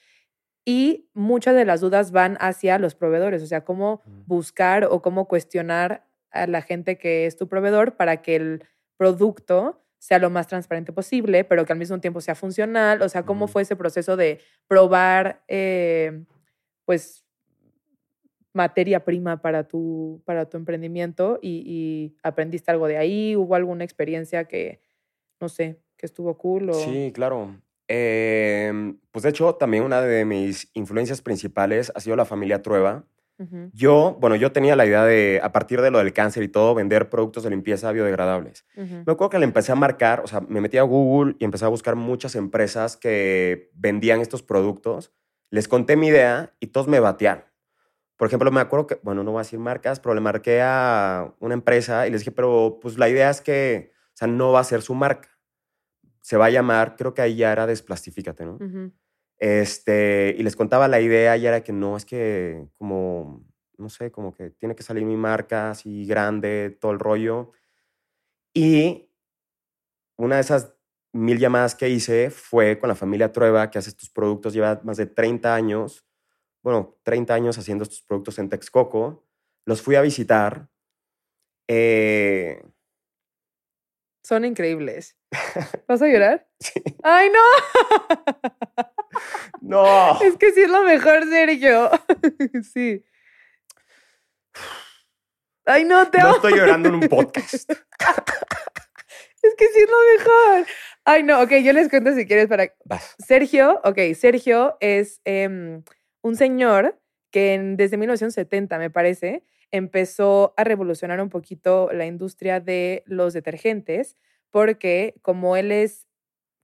y muchas de las dudas van hacia los proveedores, o sea, cómo buscar o cómo cuestionar a la gente que es tu proveedor para que el producto sea lo más transparente posible, pero que al mismo tiempo sea funcional. O sea, ¿cómo fue ese proceso de probar, eh, pues, materia prima para tu, para tu emprendimiento y, aprendiste algo de ahí? ¿Hubo alguna experiencia que, no sé, que estuvo cool? Sí, claro. Em, pues de hecho, también una de mis influencias principales ha sido la familia Trueba. Yo, bueno, yo tenía la idea de, a partir de lo del cáncer y todo, vender productos de limpieza biodegradables. Me acuerdo que le empecé a marcar, o sea, me metí a Google y empecé a buscar muchas empresas que vendían estos productos. Les conté mi idea y todos me batearon. Por ejemplo, me acuerdo que, bueno, no voy a decir marcas, pero le marqué a una empresa y les dije, pero pues la idea es que, o sea, no va a ser su marca. Se va a llamar, creo que ahí ya era Desplastifícate, ¿no? Este, y les contaba la idea y era que no, es que como, no sé, como que tiene que salir mi marca así grande, todo el rollo. Y una de esas mil llamadas que hice fue con la familia Trueba, que hace estos productos, lleva más de 30 años, bueno, 30 años haciendo estos productos en Texcoco. Los fui a visitar. Eh, Son increíbles. <laughs> ¿Vas a llorar? Sí. ¡Ay, no! <laughs> No. Es que sí es lo mejor, Sergio. <laughs> sí. Ay, no, te No estoy llorando en un podcast. <laughs> es que sí es lo mejor. Ay, no, ok, yo les cuento si quieres para... Sergio, ok, Sergio es em, un señor que desde 1970, me parece, empezó a revolucionar un poquito la industria de los detergentes, porque como él es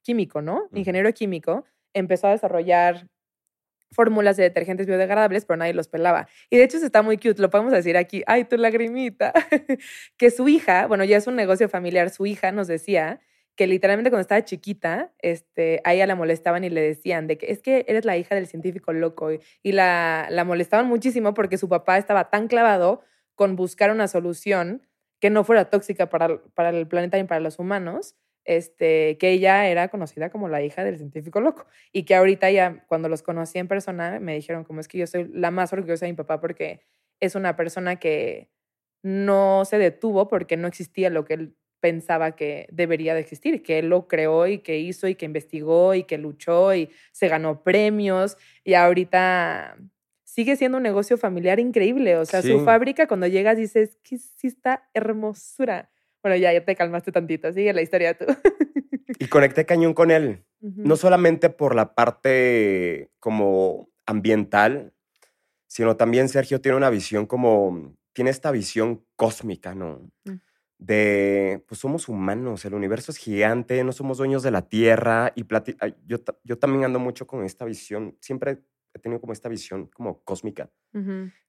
químico, ¿no? Ingeniero químico, empezó a desarrollar fórmulas de detergentes biodegradables, pero nadie los pelaba. Y de hecho, está muy cute, lo podemos decir aquí, ay, tu lagrimita, <laughs> que su hija, bueno, ya es un negocio familiar, su hija nos decía que literalmente cuando estaba chiquita, este, a ella la molestaban y le decían de que es que eres la hija del científico loco y, la, la molestaban muchísimo porque su papá estaba tan clavado con buscar una solución que no fuera tóxica para, para el planeta ni para los humanos, este, que ella era conocida como la hija del científico loco y que ahorita ya cuando los conocí en persona me dijeron como es que yo soy la más orgullosa de mi papá porque es una persona que no se detuvo porque no existía lo que él pensaba que debería de existir, que él lo creó y que hizo y que investigó y que luchó y se ganó premios y ahorita sigue siendo un negocio familiar increíble, o sea, su fábrica cuando llegas dices que sí está hermosura bueno, ya, ya te calmaste tantito, sigue la historia tú. y conecté cañón con él, no solamente por la parte como ambiental, sino también Sergio tiene una visión como, tiene esta visión cósmica, ¿no? Mm. de, pues somos humanos, el universo es gigante, no somos dueños de la Tierra y yo, yo también ando mucho con esta visión, siempre he tenido como esta visión como cósmica.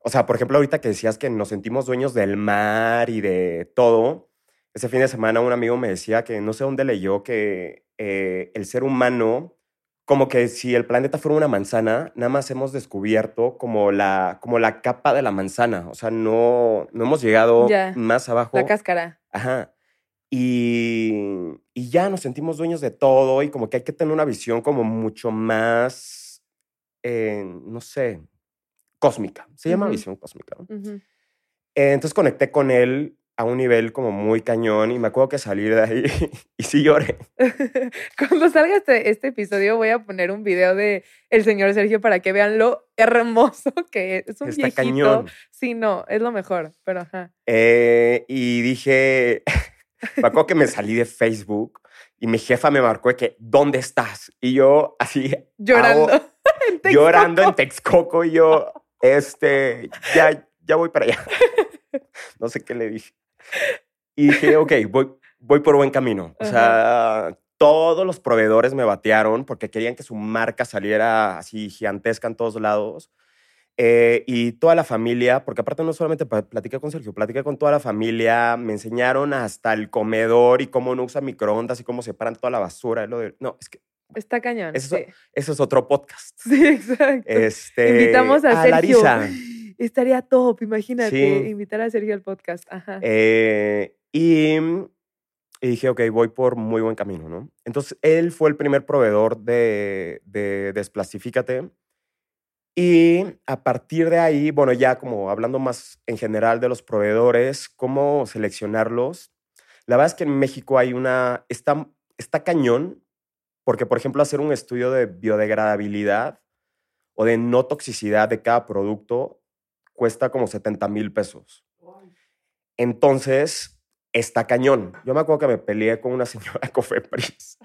O sea, por ejemplo, ahorita que decías que nos sentimos dueños del mar y de todo, ese fin de semana un amigo me decía que no sé dónde leyó que eh, el ser humano, como que si el planeta fuera una manzana, nada más hemos descubierto como la, como la capa de la manzana. O sea, no, no hemos llegado más abajo. La cáscara. Ajá. Y, y ya nos sentimos dueños de todo y como que hay que tener una visión como mucho más, eh, no sé, cósmica. Se llama visión cósmica. entonces conecté con él a un nivel como muy cañón y me acuerdo que salir de ahí <laughs> y sí lloré. <laughs> Cuando salga este, este, episodio voy a poner un video de el señor Sergio para que vean lo hermoso <laughs> que es. Es un Está cañón. Sí, no, es lo mejor, pero ajá. Eh, y dije, me acuerdo que me salí de Facebook y mi jefa me marcó de que, ¿dónde estás? Y yo así... Llorando. en llorando en Texcoco y yo, este, ya, ya voy para allá. No sé qué le dije. Y dije, ok, voy, voy por buen camino. O sea, todos los proveedores me batearon porque querían que su marca saliera así gigantesca en todos lados. Eh, y toda la familia, porque aparte no solamente platiqué con Sergio, platiqué con toda la familia, me enseñaron hasta el comedor y cómo no usa microondas y cómo separan toda la basura. Lo de, no, es que... Está cañón. Eso, es otro podcast. Sí, exacto. Este, Invitamos a, a Sergio. Larisa. Estaría top, imagínate, invitar a Sergio al podcast. Ajá. Eh, y, dije, ok, voy por muy buen camino, ¿no? Entonces, él fue el primer proveedor de, de Desplastifícate. Y a partir de ahí, bueno, ya como hablando más en general de los proveedores, cómo seleccionarlos. La verdad es que en México hay una, está, está cañón, porque por ejemplo hacer un estudio de biodegradabilidad o de no toxicidad de cada producto cuesta como 70 mil pesos. Entonces, está cañón. Yo me acuerdo que me peleé con una <laughs> señora Cofepris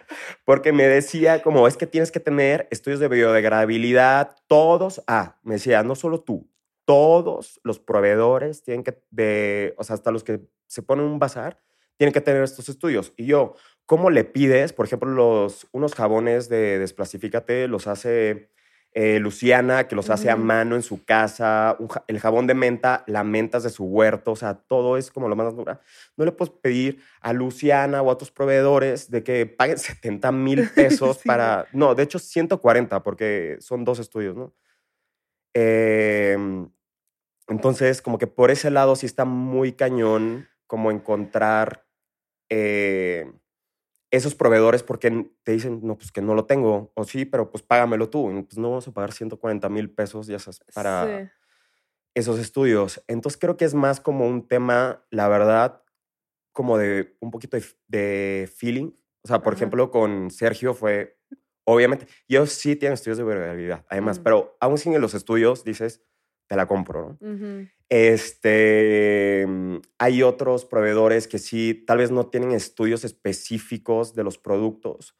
porque me decía como, es que tienes que tener estudios de biodegradabilidad, todos, ah, me decía, no solo tú, todos los proveedores tienen que, de, o sea, hasta los que se ponen un bazar, tienen que tener estos estudios. Y yo, ¿cómo le pides? Por ejemplo, los, unos jabones de Desplastifícate los hace eh, Luciana, que los hace a mano en su casa, el jabón de menta, la mentas de su huerto, o sea, todo es como lo más natural. No le puedes pedir a Luciana o a otros proveedores de que paguen <laughs> 70 mil <laughs> pesos para... No, de hecho 140 porque son dos estudios, ¿no? Em, entonces, como que por ese lado sí está muy cañón como encontrar... Eh, esos proveedores porque te dicen, no, pues que no lo tengo, o sí, pero pues págamelo tú. Entonces no vamos a pagar 140 mil pesos, ya sabes, para esos estudios. Entonces creo que es más como un tema, la verdad, como de un poquito de, feeling. O sea, por ejemplo, con Sergio fue, obviamente, yo sí tienen estudios de realidad, además, pero aún sin los estudios dices, te la compro, ¿no? Este, mm, hay otros proveedores que sí, tal vez no tienen estudios específicos de los productos,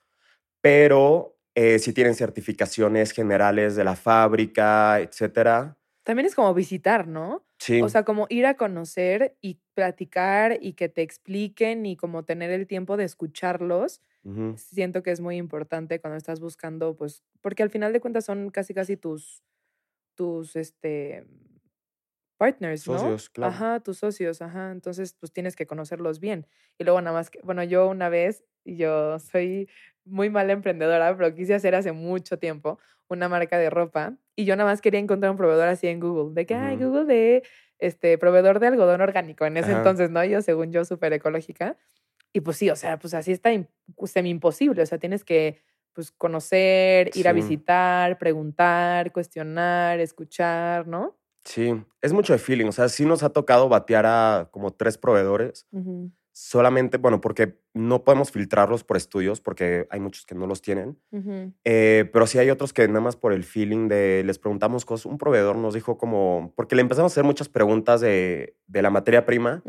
pero eh, sí tienen certificaciones generales de la fábrica, etcétera. También es como visitar, ¿no? Sí. O sea, como ir a conocer y platicar y que te expliquen y como tener el tiempo de escucharlos. Siento que es muy importante cuando estás buscando, pues, porque al final de cuentas son casi, casi tus, tus, este, partners, ¿no? Socios, claro. Ajá, tus socios, ajá. Entonces, pues tienes que conocerlos bien. Y luego nada más que, bueno, yo una vez, yo soy muy mala emprendedora, pero quise hacer hace mucho tiempo una marca de ropa y yo nada más quería encontrar un proveedor así en Google, de que, hay Google de, este, proveedor de algodón orgánico en ese entonces, ¿no? Yo, según yo, súper ecológica. Y pues sí, o sea, pues así está semi imposible, o sea, tienes que pues conocer, ir a visitar, preguntar, cuestionar, escuchar, ¿no? Sí, es mucho de feeling. O sea, sí nos ha tocado batear a como tres proveedores solamente, bueno, porque no podemos filtrarlos por estudios, porque hay muchos que no los tienen, eh, pero sí hay otros que nada más por el feeling de, les preguntamos cosas, un proveedor nos dijo como, porque le empezamos a hacer muchas preguntas de, de la materia prima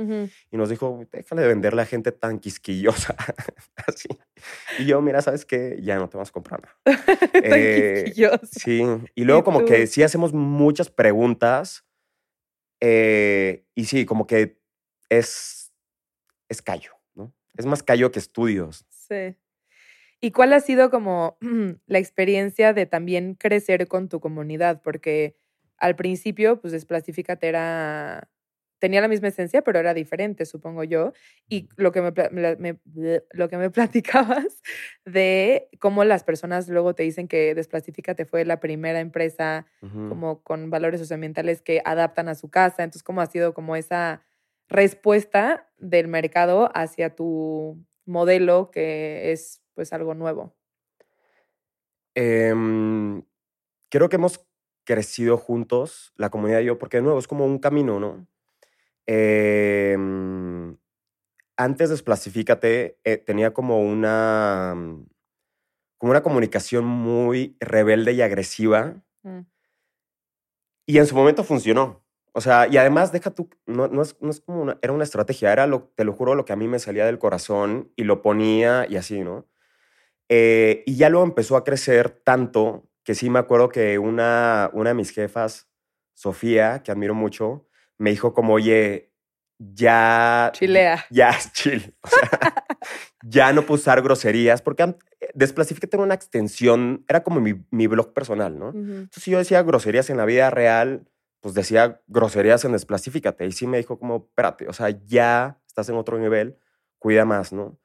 y nos dijo, déjale de venderle a gente tan quisquillosa, <laughs> así. Y yo, mira, ¿sabes qué? Ya no te vas a comprar nada. <laughs> eh, sí, y luego como que sí hacemos muchas preguntas eh, y sí, como que es es callo, ¿no? Es más callo que estudios. Sí. ¿Y cuál ha sido como <clears throat> la experiencia de también crecer con tu comunidad? Porque al principio, pues Desplastifícate era tenía la misma esencia, pero era diferente, supongo yo. Y lo que me, lo que me <laughs> platicabas de cómo las personas luego te dicen que Desplastifícate fue la primera empresa como con valores socioambientales que adaptan a su casa. Entonces, ¿cómo ha sido como esa respuesta del mercado hacia tu modelo que es pues algo nuevo? Em, creo que hemos crecido juntos, la comunidad y yo, porque de nuevo es como un camino, ¿no? Em, antes de Splastifícate, eh, tenía como una, mm, como una comunicación muy rebelde y agresiva. Mm. Y en su momento funcionó. O sea, y además, deja tú, no, no, es, no es, como una, era una estrategia, era, lo, te lo juro, lo que a mí me salía del corazón y lo ponía y así, ¿no? Eh, y ya luego empezó a crecer tanto que sí me acuerdo que una, una de mis jefas, Sofía, que admiro mucho, me dijo como, oye, ya... Chilea. <laughs> Ya es chill. O sea, <laughs> ya no puedo usar groserías, porque eh, Desplasifique tengo una extensión, era como mi, mi blog personal, ¿no? Entonces, si yo decía groserías en la vida real, pues decía groserías en Desplasifícate. Y sí me dijo como, espérate, o sea, ya estás en otro nivel, cuida más, ¿no?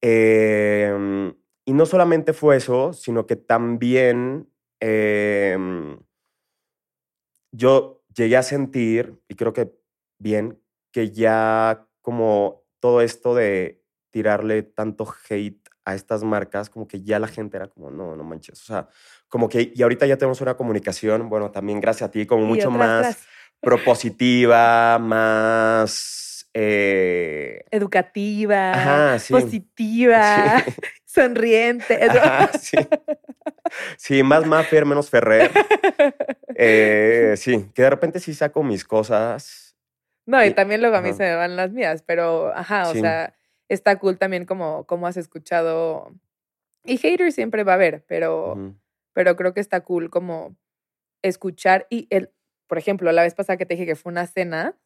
Em, y no solamente fue eso, sino que también em, yo llegué a sentir, y creo que bien, que ya como todo esto de tirarle tanto hate a estas marcas, como que ya la gente era como, no, no manches. O sea, como que, y ahorita ya tenemos una comunicación, bueno, también gracias a ti, como mucho más propositiva, más... Eh, Educativa, positiva, <laughs> sonriente. <laughs> sí. sí. más Maffer, menos Ferrer. Eh, sí, que de repente sí saco mis cosas. No, y, también luego a mí se me van las mías, pero ajá, o sea, está cool también como, como has escuchado. Y haters siempre va a haber, pero, pero creo que está cool como escuchar. Y el, por ejemplo, la vez pasada que te dije que fue una cena,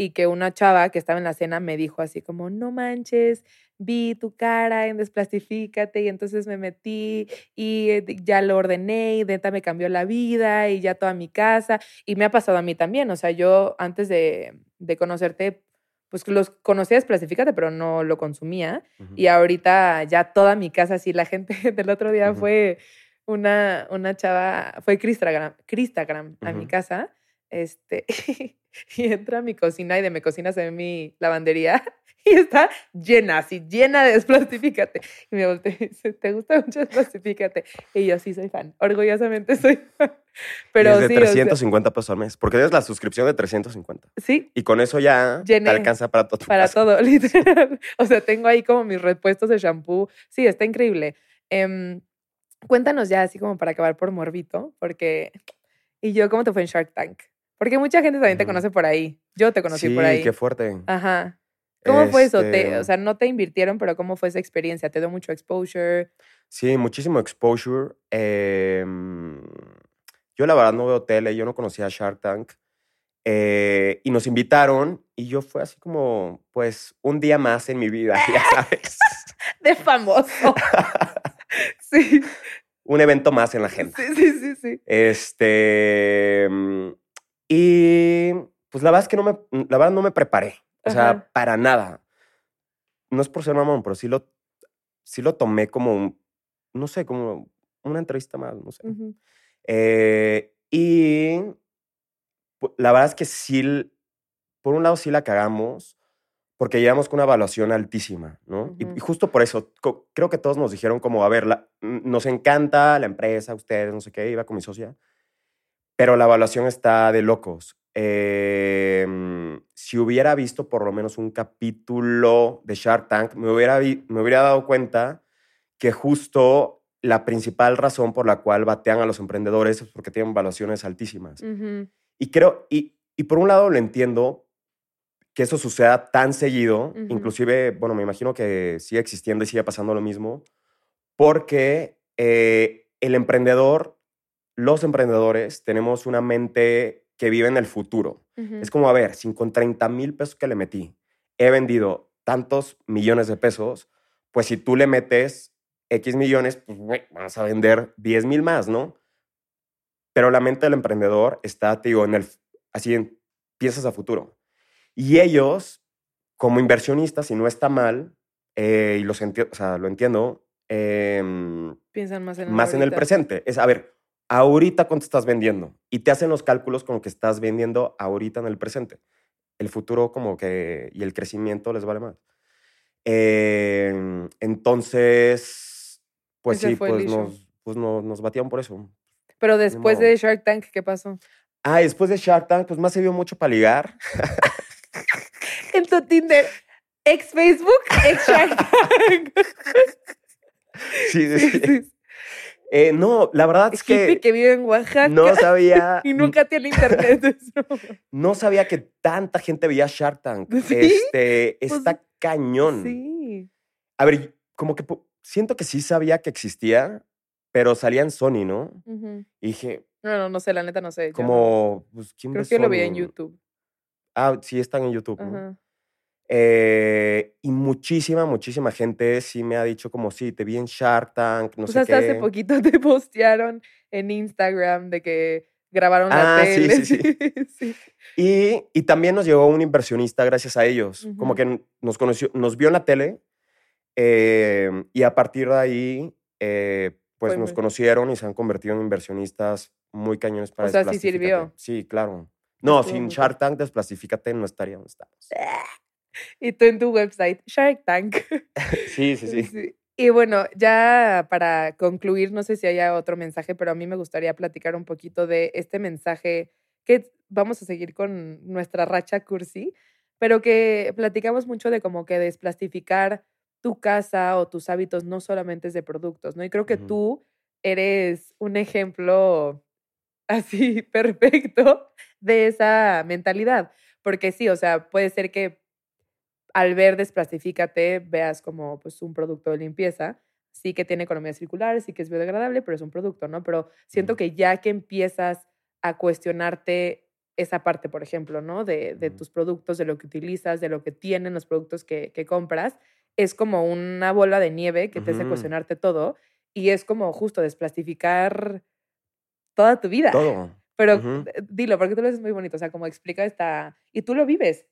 y que una chava que estaba en la cena me dijo así como, no manches, vi tu cara en Desplastifícate y entonces me metí y eh, ya lo ordené y neta me cambió la vida y ya toda mi casa y me ha pasado a mí también, o sea, yo antes de, de conocerte, pues los conocía Desplastifícate, pero no lo consumía. Y ahorita ya toda mi casa, sí, la gente <laughs> del otro día fue una, una chava, fue Cristagram, Cristagram a mi casa este, <laughs> y entra a mi cocina y de mi cocina se ve mi lavandería <laughs> y está llena, así llena de desplastifícate. Y me volteé y dice, ¿te gusta mucho desplastifícate? Y yo sí soy fan, orgullosamente soy fan. Pero y es de 350 pesos al mes, porque es la suscripción de 350. Sí. Y con eso ya te alcanza para todo. para todo, <laughs> literal. O sea, tengo ahí como mis repuestos de shampoo. Sí, está increíble. Em, cuéntanos ya, así como para acabar por morbito, porque... ¿Y yo cómo te fue en Shark Tank? Porque mucha gente también te conoce por ahí. Yo te conocí por ahí. Sí, qué fuerte. Ajá. ¿Cómo fue eso? Te, o sea, no te invirtieron, pero ¿cómo fue esa experiencia? ¿Te dio mucho exposure? Sí, muchísimo exposure. Em, yo la verdad no veo tele, yo no conocía Shark Tank. Eh, y nos invitaron y yo fue así como, pues, un día más en mi vida, <laughs> ya sabes. <laughs> De famoso. <laughs> sí. Un evento más en la gente. Sí, sí, sí, sí. Este y pues la verdad es que no me, la verdad no me preparé. O sea, para nada. No es por ser mamón, pero sí lo, sí lo tomé como, no sé, como una entrevista más, no sé. Eh, y la verdad es que sí, por un lado sí la cagamos, porque llegamos con una evaluación altísima, ¿no? y, justo por eso, creo que todos nos dijeron como, a ver, la, nos encanta la empresa, ustedes, no sé qué, iba con mi socia, pero la evaluación está de locos. Em, si hubiera visto por lo menos un capítulo de Shark Tank, me hubiera, me hubiera dado cuenta que justo la principal razón por la cual batean a los emprendedores es porque tienen evaluaciones altísimas. Y creo, y, y, por un lado lo entiendo que eso suceda tan seguido, inclusive, bueno, me imagino que sigue existiendo y sigue pasando lo mismo, porque eh, el emprendedor los emprendedores tenemos una mente que vive en el futuro. Es como, a ver, sin con 30 mil pesos que le metí, he vendido tantos millones de pesos, pues si tú le metes X millones, pues vas a vender 10 mil más, ¿no? Pero la mente del emprendedor está, te digo, en el, así piensas a futuro. Y ellos, como inversionistas, y no está mal, eh, y los o sea, lo entiendo, em, piensan más en, más en el presente. Es, a ver, ahorita cuánto estás vendiendo y te hacen los cálculos con lo que estás vendiendo ahorita en el presente. El futuro como que y el crecimiento les vale más. Em, entonces, pues sí, pues, nos, pues nos batían por eso. Pero después de Shark Tank, ¿qué pasó? Ah, después de Shark Tank, pues más se vio mucho para ligar. <laughs> en tu Tinder, ex Facebook, ex Shark <laughs> Tank. sí, sí. Eh, no, la verdad es que. que vive en Oaxaca. No sabía. <laughs> y nunca tiene <laughs> internet. no sabía que tanta gente veía Shark Tank. <laughs> Este, pues está cañón. Sí. A ver, como que siento que sí sabía que existía, pero salía en Sony, ¿no? Y dije. No, no, no sé, la neta no sé. Como, pues, ¿quién Creo que lo vi en YouTube. Ah, sí, están en YouTube. ¿no? Eh, y muchísima, muchísima gente sí me ha dicho como, sí, te vi en Shark Tank, no pues sé hasta hace poquito <laughs> te postearon en Instagram de que grabaron la ah, tele. <laughs> Sí, sí, sí. Y, y, también nos llegó un inversionista gracias a ellos. Como que nos conoció, nos vio en la tele eh, y a partir de ahí, eh, pues nos conocieron y se han convertido en inversionistas muy cañones para O sea, sí sirvió. Sí, claro. No, sin Shark Tank, Desplastifícate, no estaríamos. Estamos. Y tú en tu website, Shark Tank. <laughs> sí, sí, sí, Y bueno, ya para concluir, no sé si haya otro mensaje, pero a mí me gustaría platicar un poquito de este mensaje que vamos a seguir con nuestra racha cursi, pero que platicamos mucho de como que desplastificar tu casa o tus hábitos no solamente es de productos, ¿no? Y creo que tú eres un ejemplo así <laughs> perfecto de esa mentalidad, porque sí, o sea, puede ser que al ver Desplastifícate veas como pues un producto de limpieza, sí que tiene economía circular, sí que es biodegradable, pero es un producto, ¿no? Pero siento que ya que empiezas a cuestionarte esa parte, por ejemplo, ¿no? De, de, tus productos, de lo que utilizas, de lo que tienen los productos que, que compras, es como una bola de nieve que te hace cuestionarte todo y es como justo desplastificar toda tu vida. Todo. Pero eh, dilo, porque tú lo haces muy bonito. O sea, como explica esta. Y tú lo vives.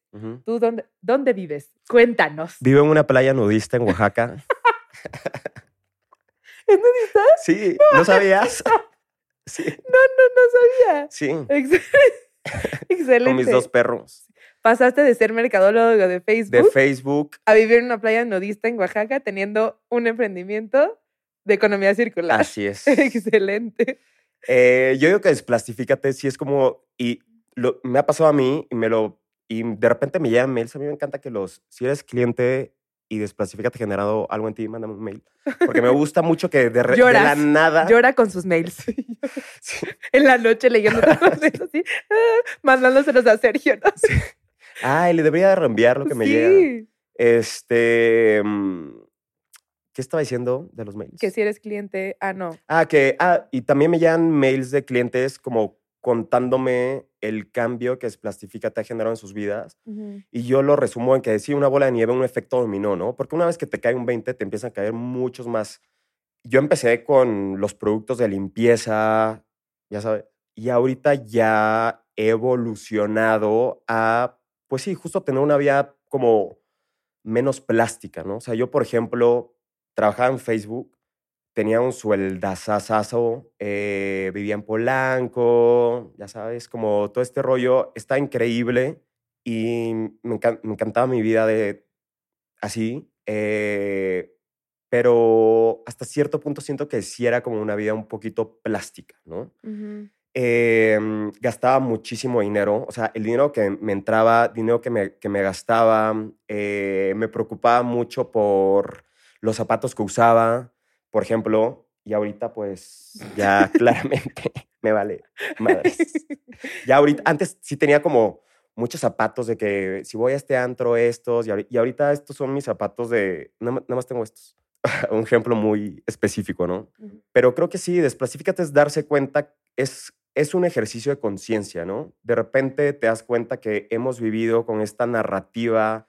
¿Tú dónde, dónde vives? Cuéntanos. Vivo en una playa nudista en Oaxaca. <laughs> ¿Es nudista? Sí, ¿no sabías? <laughs> Sí. No, no, no sabía. Sí. Excelente. <laughs> Con mis dos perros. Pasaste de ser mercadólogo de Facebook. De Facebook. A vivir en una playa nudista en Oaxaca teniendo un emprendimiento de economía circular. Así es. Excelente. Eh, yo digo que desplastifícate si es como, y lo, me ha pasado a mí y me lo, y de repente me llegan mails, a mí me encanta que los, si eres cliente y desplastifícate generado algo en ti, mándame un mail. Porque me gusta mucho que de, <laughs> la nada. Llora con sus mails. <laughs> <laughs> En la noche leyendo todos mails así, mandándoselos a Sergio, ¿no? Ay, le debería de reenviar lo que me llega. Este. Mm, ¿Qué estaba diciendo de los mails? Que si eres cliente, ah, no. Ah, que, ah, y también me llegan mails de clientes como contándome el cambio que Plastifica te ha generado en sus vidas. Y yo lo resumo en que decía una bola de nieve, un efecto dominó, ¿no? Porque una vez que te cae un 20, te empiezan a caer muchos más. Yo empecé con los productos de limpieza, ya sabes, y ahorita ya he evolucionado a, pues sí, justo tener una vida como menos plástica, ¿no? O sea, yo, por ejemplo, trabajaba en Facebook, tenía un sueldazazazo, eh, vivía en Polanco, ya sabes, como todo este rollo, está increíble y me, encantaba mi vida de así, eh, pero hasta cierto punto siento que sí era como una vida un poquito plástica, ¿no? Em, gastaba muchísimo dinero, o sea, el dinero que me entraba, dinero que me, que me gastaba, eh, me preocupaba mucho por los zapatos que usaba, por ejemplo, y ahorita pues ya claramente <laughs> me vale madres. Ya ahorita, antes sí tenía como muchos zapatos de que si voy a este antro, estos, y ahorita estos son mis zapatos de, nada más tengo estos. <laughs> Un ejemplo muy específico, ¿no? Pero creo que sí, desplasifícate es darse cuenta, es, es un ejercicio de conciencia, ¿no? De repente te das cuenta que hemos vivido con esta narrativa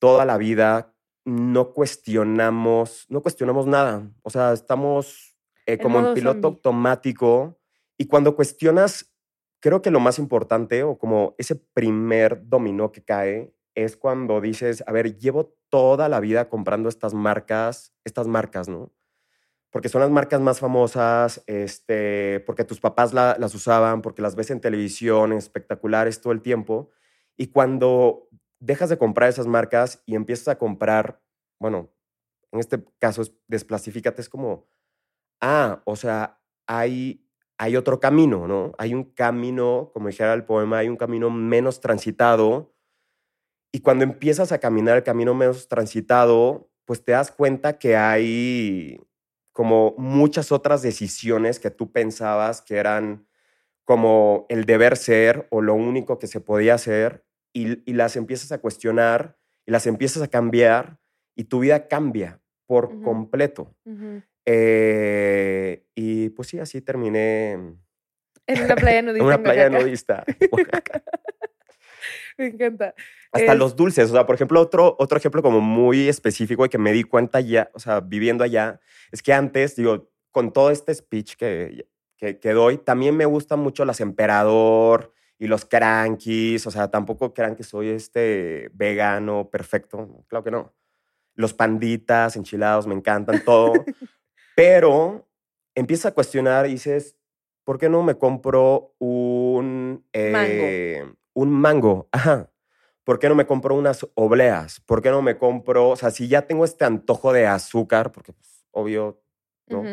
toda la vida no cuestionamos, no cuestionamos nada. O sea, estamos eh, como en piloto automático. Y cuando cuestionas, creo que lo más importante o como ese primer dominó que cae es cuando dices, a ver, llevo toda la vida comprando estas marcas, estas marcas, ¿no? Porque son las marcas más famosas, este, porque tus papás las usaban, porque las ves en televisión, espectaculares todo el tiempo. Y cuando dejas de comprar esas marcas y empiezas a comprar, bueno, en este caso es es como, ah, o sea, hay, hay otro camino, ¿no? Hay un camino, como dijera el poema, hay un camino menos transitado. Y cuando empiezas a caminar el camino menos transitado, pues te das cuenta que hay como muchas otras decisiones que tú pensabas que eran como el deber ser o lo único que se podía hacer y, las empiezas a cuestionar y las empiezas a cambiar y tu vida cambia por completo. Eh, y pues sí, así terminé. En una playa nudista. en una playa nudista. <laughs> <laughs> me encanta. Hasta los dulces. O sea, por ejemplo, otro, otro ejemplo como muy específico y que me di cuenta ya, o sea, viviendo allá, es que antes, digo, con todo este speech que, que, que doy, también me gustan mucho las emperador, y los crankies, o sea, tampoco crean que soy este vegano perfecto, claro que no. Los panditas, enchilados, me encantan todo, <laughs> pero empieza a cuestionar y dices, ¿por qué no me compro un eh, mango? Un mango, ajá. ¿Por qué no me compro unas obleas? ¿Por qué no me compro, o sea, si ya tengo este antojo de azúcar, porque pues, obvio, ¿no?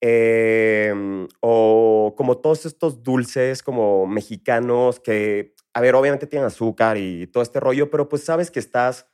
Em, o como todos estos dulces como mexicanos que, a ver, obviamente tienen azúcar y todo este rollo, pero pues sabes que estás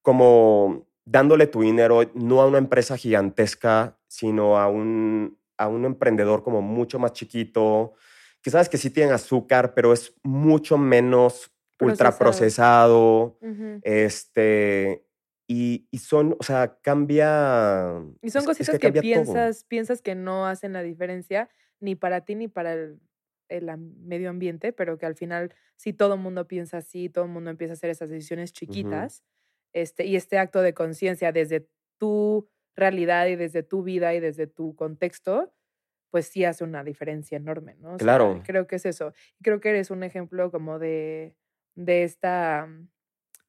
como dándole tu dinero no a una empresa gigantesca, sino a un, a un emprendedor como mucho más chiquito, que sabes que sí tienen azúcar, pero es mucho menos ultraprocesado. Este, y, son, o sea, cambia. Y son cositas que, piensas, piensas que no hacen la diferencia ni para ti ni para el, medio ambiente, pero que al final, si todo el mundo piensa así, todo el mundo empieza a hacer esas decisiones chiquitas, este, y este acto de conciencia desde tu realidad y desde tu vida y desde tu contexto, pues sí hace una diferencia enorme, ¿no? claro. creo que es eso. Creo que eres un ejemplo como de, de esta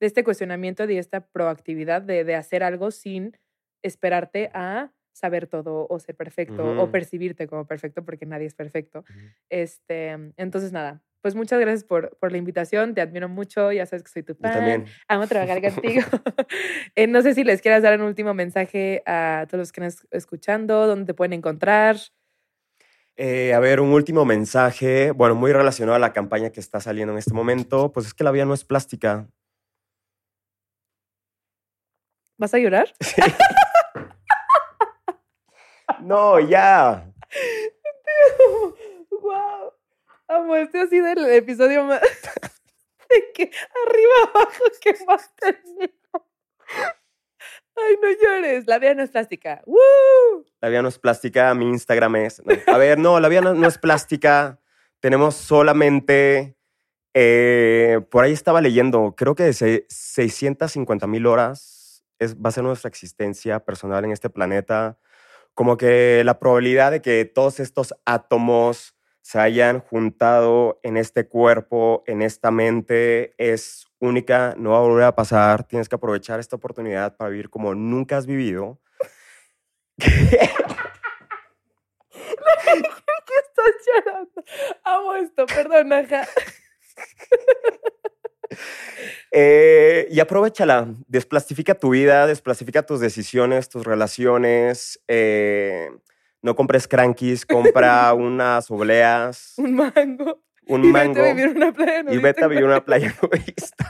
de este cuestionamiento, de esta proactividad de, hacer algo sin esperarte a saber todo o ser perfecto o percibirte como perfecto porque nadie es perfecto. este, entonces, nada, pues muchas gracias por, por, la invitación, te admiro mucho, ya sabes que soy tu fan. también. Amo trabajar contigo. <laughs> <laughs> Eh, no sé si les quieras dar un último mensaje a todos los que están escuchando, dónde te pueden encontrar. Eh, a ver, un último mensaje, bueno, muy relacionado a la campaña que está saliendo en este momento, pues es que la vida no es plástica, ¿Vas a llorar? <laughs> Sí. no, ya. wow. Amo, este ha sido el episodio más <laughs> de que arriba abajo que más termino. Ay, no llores. La vida no es plástica. ¡Woo! La vida no es plástica. Mi Instagram es. A ver, no, la vida no, es plástica. Tenemos solamente. Eh, por ahí estaba leyendo, creo que de 650 mil horas va a ser nuestra existencia personal en este planeta, como que la probabilidad de que todos estos átomos se hayan juntado en este cuerpo, en esta mente, es única, no va a volver a pasar, tienes que aprovechar esta oportunidad para vivir como nunca has vivido. <laughs> <laughs> ¿Qué estás llorando? Amo esto, perdón, <laughs> <laughs> Eh, y aprovechala, desplastifica tu vida, desplastifica tus decisiones, tus relaciones. Eh, no compres crankies, compra <laughs> unas obleas. Un mango. Un y mango. Vete a vivir una playa Y vete a vivir una playa nudista.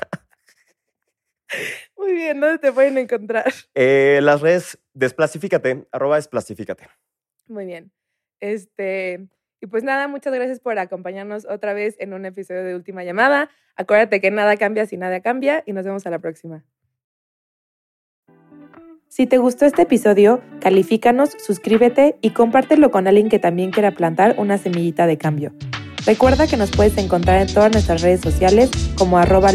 Muy bien, ¿dónde te pueden encontrar? Eh, las redes, desplastifícate, arroba desplastifícate. Muy bien. Este, y pues nada, muchas gracias por acompañarnos otra vez en un episodio de Última Llamada. Acuérdate que nada cambia si nada cambia y nos vemos a la próxima. Si te gustó este episodio, califícanos, suscríbete y compártelo con alguien que también quiera plantar una semillita de cambio. Recuerda que nos puedes encontrar en todas nuestras redes sociales como arroba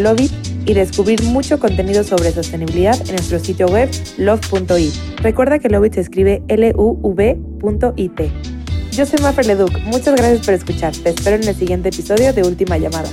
y descubrir mucho contenido sobre sostenibilidad en nuestro sitio web love.it. Recuerda que Lovit se escribe L-U-V.it. Yo soy Mafer Leduc. Muchas gracias por escuchar. Te espero en el siguiente episodio de Última Llamada.